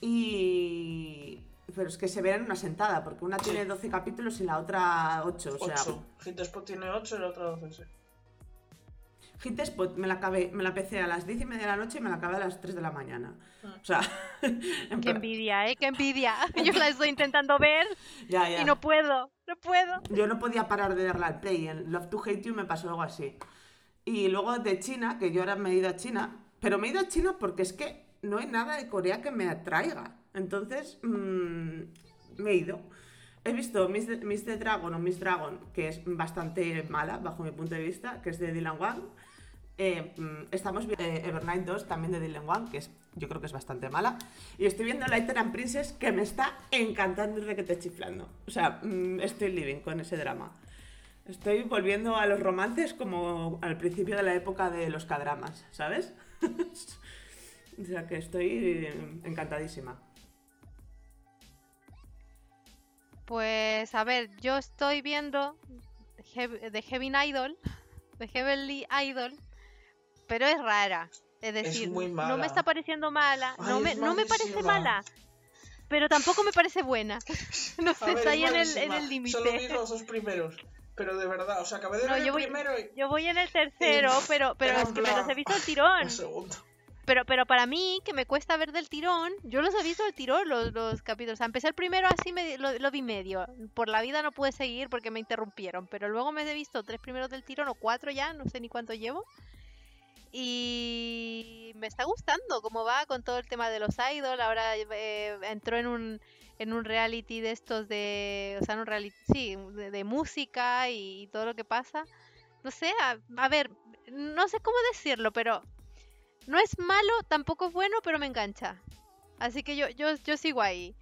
Y. Pero es que se ven en una sentada, porque una tiene 12 capítulos y la otra 8. O sea, 8. Hit Spot tiene 8 y la otra 12, sí. Hit the Spot me la, acabé, me la empecé a las 10 y media de la noche y me la acabé a las 3 de la mañana. Ah. O sea, en Qué plan- envidia, ¿eh? Qué envidia. Yo la estoy intentando ver ya, ya. y no puedo, no puedo. Yo no podía parar de darle al play. En Love to Hate You me pasó algo así. Y luego de China, que yo ahora me he ido a China, pero me he ido a China porque es que no hay nada de Corea que me atraiga. Entonces, mm, me he ido. He visto Miss Dragon o Miss Dragon, que es bastante mala bajo mi punto de vista, que es de Dylan Wang. Eh, mm, estamos viendo eh, Evernight 2 también de Dylan Wang, que es, yo creo que es bastante mala. Y estoy viendo Lighter and Princess, que me está encantando desde que te chiflando. O sea, mm, estoy living con ese drama. Estoy volviendo a los romances como al principio de la época de los cadramas, ¿sabes? o sea que estoy encantadísima. Pues a ver, yo estoy viendo The Heaven Idol, The Heavenly Idol, pero es rara. Es decir, muy no me está pareciendo mala, no me, no me parece mala, pero tampoco me parece buena. No sé, ver, está es ahí en el, en el límite. Solo vi los dos primeros. Pero de verdad, o sea, acabé de No, ver yo el voy- primero y Yo voy en el tercero, pero, pero es que me los he visto al tirón. el segundo. Pero, pero para mí, que me cuesta ver del tirón, yo los he visto del tirón, los, los capítulos. O sea, empecé el primero así, me, lo, lo vi medio. Por la vida no pude seguir porque me interrumpieron. Pero luego me he visto tres primeros del tirón o cuatro ya, no sé ni cuánto llevo. Y me está gustando cómo va con todo el tema de los idol. Ahora eh, entró en un, en un reality de estos de. O sea, en un reality, sí, de, de música y, y todo lo que pasa. No sé, a, a ver, no sé cómo decirlo, pero no es malo, tampoco es bueno, pero me engancha. Así que yo, yo, yo sigo ahí.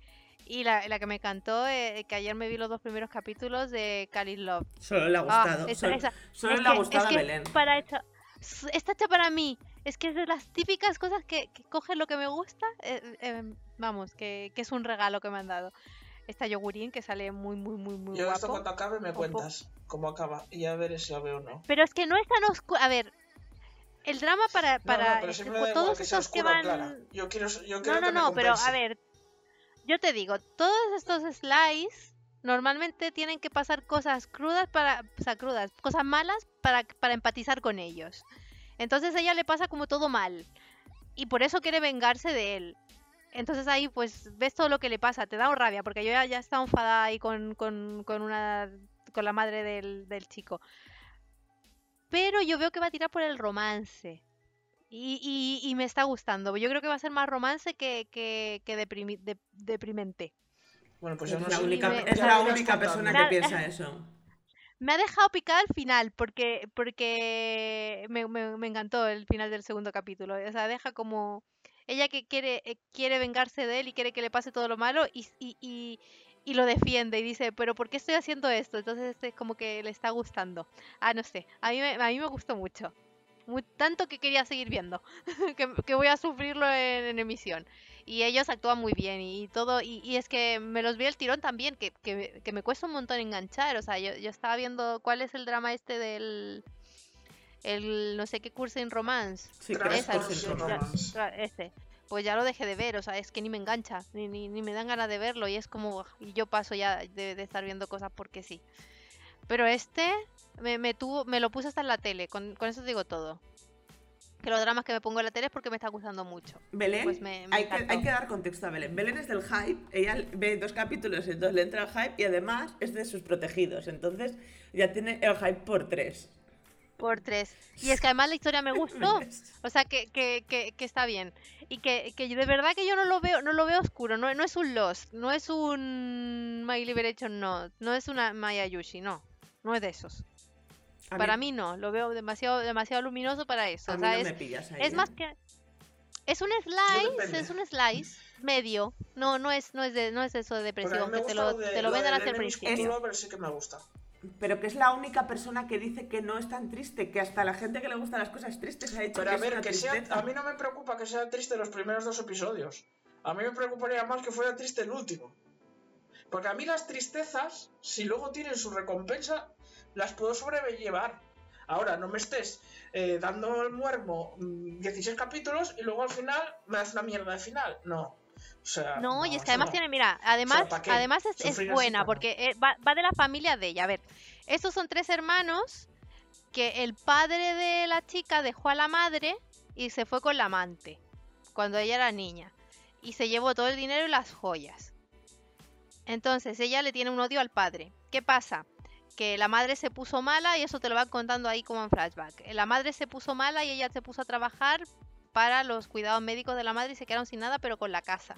Y la, la que me encantó, eh, que ayer me vi los dos primeros capítulos de Cali Love. Solo le ha Ah, gustado. esa- solo esa- solo es le ha que- gustado es a que Belén. Para s- está hecha para mí. Es que es de las típicas cosas que, que coge lo que me gusta. eh, eh, vamos, que, que es un regalo que me han dado. Esta yogurín que sale muy, muy, muy, muy Yo esto guapo. cuando acabe me cuentas cómo acaba y ya veré si la veo o no. Pero es que no es tan oscuro. A ver, el drama para, No, para no, igual todos que sea esos que van. clara. Yo quiero, yo No, quiero no, me no, pero a ver, yo te digo, todos estos slides normalmente tienen que pasar cosas crudas para, o sea, crudas, cosas malas para, para empatizar con ellos. Entonces a ella le pasa como todo mal y por eso quiere vengarse de él. Entonces ahí pues ves todo lo que le pasa, te da rabia porque yo ya, ya estaba enfadada ahí con, con, con una con la madre del, del chico. Pero yo veo que va a tirar por el romance. Y, y- y me está gustando. Yo creo que va a ser más romance que, que, que deprimi- de- deprimente. Bueno, pues yo es no la única, me- es la única persona que piensa eso. Me ha dejado picada al final porque, porque me, me- me encantó el final del segundo capítulo. O sea, deja como ella que quiere, eh, quiere vengarse de él y quiere que le pase todo lo malo y, y, y- y lo defiende y dice, pero ¿por qué estoy haciendo esto? Entonces este, como que le está gustando. Ah, no sé, a mí me, a mí me gustó mucho. Muy, tanto que quería seguir viendo, que, que voy a sufrirlo en, en emisión. Y ellos actúan muy bien y, todo, y, y es que me los vi el tirón también, que, que, que me cuesta un montón enganchar. O sea, yo, yo estaba viendo cuál es el drama este del... El no sé qué curso en romance. Sí, Esa, Romance. Este. Pues ya lo dejé de ver, o sea, es que ni me engancha, ni, ni, ni me dan ganas de verlo y es como, y yo paso ya de, de estar viendo cosas porque sí. Pero este me, me tuvo, me lo puse hasta en la tele, con, con eso te digo todo. Que los dramas que me pongo en la tele es porque me está gustando mucho. Belén, Pues me- me hay, que, encantó. hay que dar contexto a Belén. Belén es del hype, ella ve dos capítulos y entonces le entra el hype y además es de sus protegidos, entonces ya tiene el hype por tres. Por tres. Y es que además la historia me gustó. O sea, que, que, que, que está bien. Y que, que de verdad que yo no lo veo, no lo veo oscuro. No, no es un Lost, no es un My Liberation, no. No es una Maya Yushi, no. No es de esos. A para mí no, lo veo demasiado, demasiado luminoso para eso. a O mí sea, no es, me pillas ahí. es ¿eh? más que. Es un slice, es un slice medio. No, no es, no es de, no es eso de depresión, que te lo, te lo vendan hasta el principio. Pero sí que me gusta. Pero que es la única persona que dice que no es tan triste, que hasta la gente que le gustan las cosas tristes ha hecho Pero a ver, que sea, a mí no me preocupa que sea triste los primeros dos episodios. A mí me preocuparía más que fuera triste el último. Porque a mí las tristezas, si luego tienen su recompensa, las puedo sobrellevar. Ahora, no me estés eh, dando el muermo 16 mm, capítulos y luego al final me das una mierda de final. No. O sea, no, y es que además tiene, mira, además, además es, buena porque eh, va, va, de la familia de ella. A ver, estos son tres hermanos que el padre de la chica dejó a la madre y se fue con la amante cuando ella era niña. Y se llevó todo el dinero y las joyas. Entonces ella le tiene un odio al padre. ¿Qué pasa? que la madre se puso mala y eso te lo van contando ahí como en flashback. La madre se puso mala y ella se puso a trabajar para los cuidados médicos de la madre y se quedaron sin nada, pero con la casa.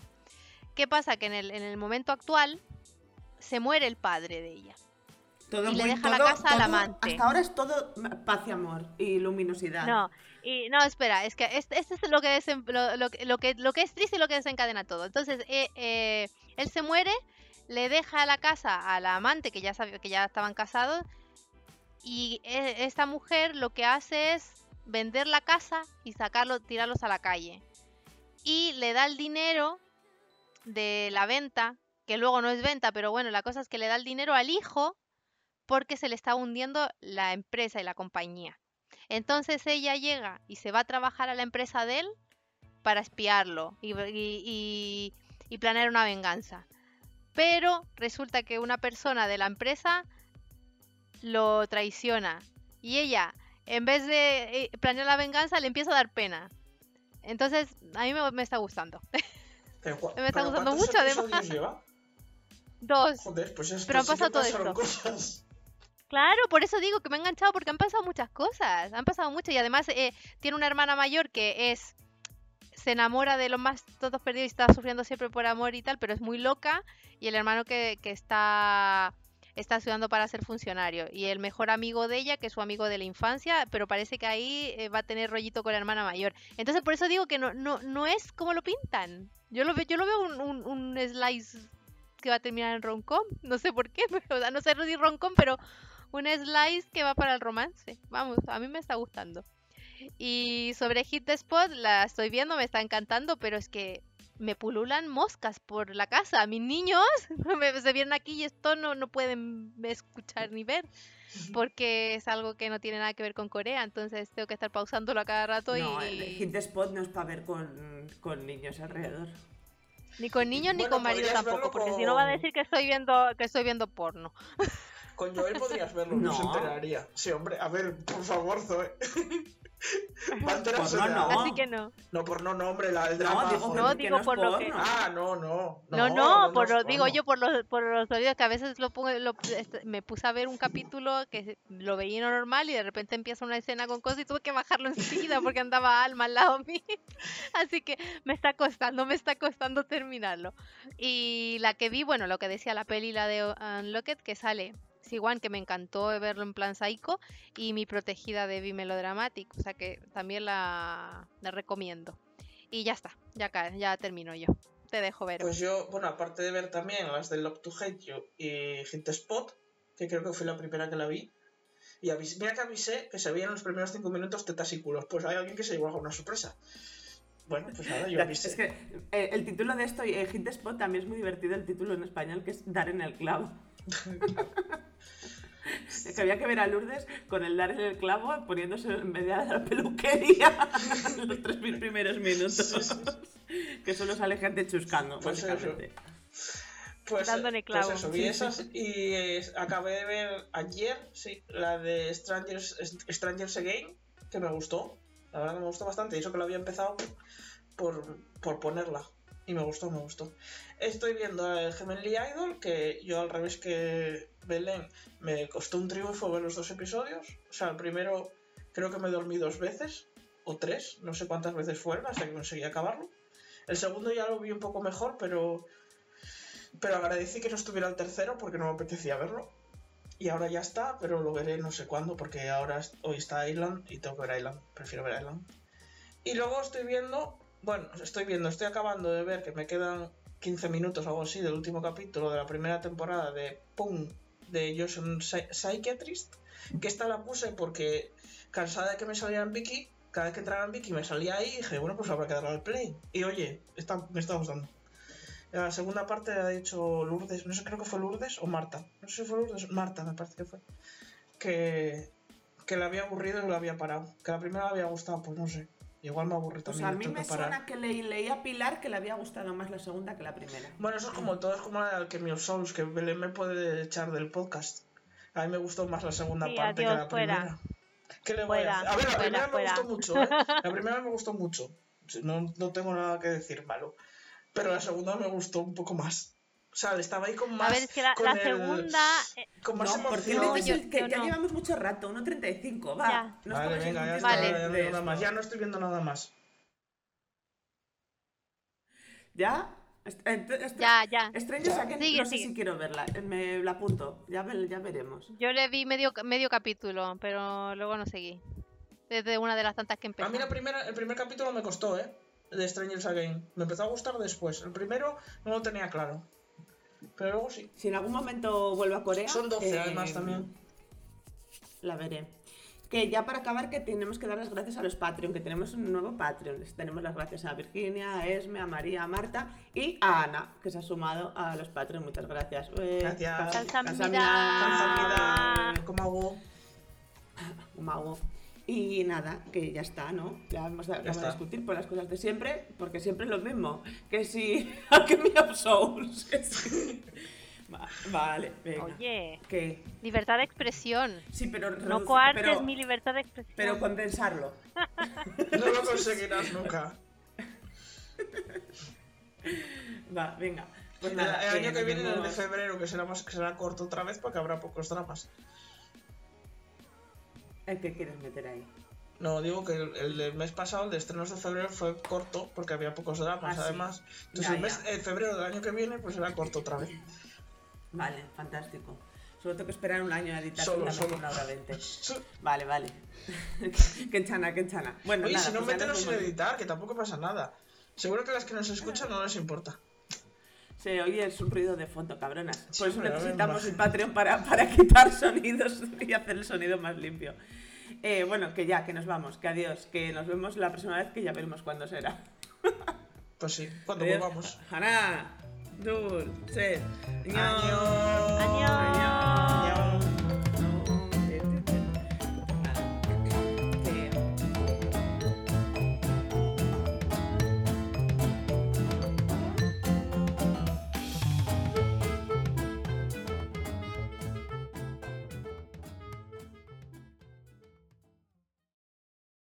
¿Qué pasa? Que en el, en el momento actual se muere el padre de ella. y le deja la casa al amante. Hasta ahora es todo paz y amor y luminosidad. No, y no, espera, es que este, es lo que, lo, lo, que, lo que es triste y lo que desencadena todo. Entonces, eh, eh, él se muere, le deja la casa a la amante, que ya, sabía, que ya estaban casados, y e, esta mujer lo que hace es vender la casa y sacarlo, tirarlos a la calle. Y le da el dinero de la venta, que luego no es venta, pero bueno, la cosa es que le da el dinero al hijo porque se le está hundiendo la empresa y la compañía. Entonces ella llega y se va a trabajar a la empresa de él para espiarlo y, y planear una venganza pero resulta que una persona de la empresa lo traiciona y ella, en vez de eh, planear la venganza, le empieza a dar pena. Entonces, a mí me, está gustando. me está gustando mucho, además. Lleva? Dos. Joder, pues es pero han pasado todo esto. Claro, por eso digo que me ha enganchado porque han pasado muchas cosas. Han pasado mucho y además eh, tiene una hermana mayor que es se enamora de los más todos perdidos y está sufriendo siempre por amor y tal, pero es muy loca. Y el hermano que, está, está estudiando para ser funcionario. Y el mejor amigo de ella, que es su amigo de la infancia, pero parece que ahí eh, va a tener rollito con la hermana mayor. Entonces por eso digo que no, no, no es como lo pintan. Yo lo, yo lo veo un, un, slice que va a terminar en roncom. No sé por qué, pero, no sé si roncom, pero un slice que va para el romance. Vamos, a mí me está gustando. Y sobre Hit Spot la estoy viendo, me está encantando, pero es que me pululan moscas por la casa. Mis niños se vienen aquí y esto no, no pueden escuchar ni ver. Porque es algo que no tiene nada que ver con Corea, entonces tengo que estar pausándolo a cada rato. No, y... el Hit Spot no es para ver con, con niños alrededor. Ni con niños ni con marido tampoco, porque si no va a decir que estoy viendo, que estoy viendo porno. Con Joel podrías verlo, no. se enteraría. Sí, hombre, a ver, por favor, Zoe. por no, no. Así que no. No, por no, no, hombre, la, el drama. No, digo, no, digo por lo que. Ah, no, no. No, no, por lo, digo yo por los, por los oídos que a veces lo pongo, lo, este, me puse a ver un capítulo que lo veía normal y de repente empieza una escena con cosas y tuve que bajarlo enseguida porque andaba Alma al lado mío. Así que me está costando, me está costando terminarlo. Y la que vi, bueno, lo que decía la peli, la de Unlocked, que sale igual que me encantó verlo en plan psycho, y Mi protegida de Melodramatic, o sea que también la, recomiendo. Y ya está, ya, ya termino yo. Te dejo ver. Pues yo, bueno, aparte de ver también las de Love to Hate You y Hit Spot, que creo que fue la primera que la vi, y mira que avisé que se veían los primeros cinco minutos tetas y culos. Pues hay alguien que se llevó a una sorpresa. Bueno, pues ahora yo. Es que eh, el título de esto, eh, Hit Spot, también es muy divertido el título en español, que es Dar en el clavo. que había que ver a Lourdes con el dar en el clavo poniéndose en medio de la peluquería en los tres mil primeros minutos. que solo sale gente chuscando, pues básicamente. Pues, Dándole clavo. Pues eso, vi esas y eh, acabé de ver ayer, sí, la de Strangers, Strangers Again, que me gustó. La verdad que me gustó bastante. Y eso que lo había empezado por, por ponerla. Y me gustó, me gustó. Estoy viendo el Gemelli Idol, que yo al revés que Belén, me costó un triunfo ver los dos episodios. O sea, el primero creo que me dormí dos veces, o tres, no sé cuántas veces fueron, hasta que conseguí acabarlo. El segundo ya lo vi un poco mejor, pero, pero agradecí que no estuviera el tercero porque no me apetecía verlo. Y ahora ya está, pero lo veré no sé cuándo, porque ahora hoy está Island y tengo que ver Island. Prefiero ver Island. Y luego estoy viendo Bueno, estoy viendo, estoy acabando de ver que me quedan 15 minutos o algo así del último capítulo de la primera temporada de Pum de Johnson Psychiatrist. Que esta la puse porque cansada de que me salieran Vicky, cada vez que entraba en Vicky me salía ahí y dije, bueno, pues habrá que darle al play. Y oye, me está gustando. La segunda parte ha dicho Lourdes, no sé, creo que fue Lourdes o Marta. No sé si fue Lourdes, Marta me parece que fue. Que, que le había aburrido y lo había parado. Que la primera le había gustado, pues no sé. Igual me aburre Pues también. a mí me suena que le, leí a Pilar que le había gustado más la segunda que la primera. Bueno, eso es como todo, es como la de Alchemy of Souls, que Belén me puede echar del podcast. A mí me gustó más la segunda Sí, parte que la fuera. primera. ¿Qué le voy Fuera, a hacer? A ver, la fuera, primera fuera. me gustó mucho, ¿eh? La primera me gustó mucho. No, no tengo nada que decir malo. Pero la segunda me gustó un poco más. O sea, estaba ahí con más. A ver, es que la, con la el- segunda. eh, Con más No, porque emoción. yo- que yo ya no. llevamos mucho rato, 1.35, va. Ya. No Vale, venga, ya está, Vale. ya no nada más. Ya no estoy viendo nada más. ¿Ya? Est- ent- est- Ya, ya. Again, Sigue, no sé sigue. si quiero verla, eh, me la apunto, ya, ve- ya veremos. Yo le vi medio, medio capítulo, pero luego no seguí. Desde una de las tantas que empezó. A mí la primera, el primer capítulo me costó, ¿eh? De Strangers Again. Me empezó a gustar después. El primero no lo tenía claro. Pero luego sí. Si en algún momento vuelvo a Corea... Son 12 eh, además también. La veré. Que ya para acabar que tenemos que dar las gracias a los Patreon, que tenemos un nuevo Patreon. Les Tenemos las gracias a Virginia, a Esme, a María, a Marta y a Ana, que se ha sumado a los Patreon. Muchas gracias. Eh, Gracias. ¿Cómo hago? Y nada, que ya está, ¿no? Ya hemos acabado de discutir por las cosas de siempre, porque siempre es lo mismo. Que si Alchemy of Souls. que si- Va- vale, venga. Oye, Que libertad de expresión. sí, pero No coartes pero, mi libertad de expresión. pero condensarlo. No lo conseguirás nunca. Va, venga. Pues El, nada, el año que viene, el de febrero, que será más que será corto otra vez porque habrá pocos dramas. ¿El que quieres meter ahí? No, digo que el, el del mes pasado, el de estrenos de febrero, fue corto porque había pocos dramas, Ah, sí. además. Entonces Ya, el mes de febrero del año que viene, pues será corto otra vez. Vale, fantástico. Solo tengo que esperar un año a editar Solo, la solo. una hora 20. Vale, vale. que enchana, que enchana. Bueno, Oye, nada, si no, pues sin editar, que tampoco pasa nada. Seguro que las que nos escuchan no les importa. Se oye es un ruido de fondo, cabronas. Por eso necesitamos el Patreon para, para quitar sonidos y hacer el sonido más limpio. Eh, bueno, que ya, que nos vamos, que adiós, que nos vemos la próxima vez que ya veremos cuándo será. Pues sí, cuando Adiós. volvamos. Haná, dul, se, Año. Adiós. Adiós.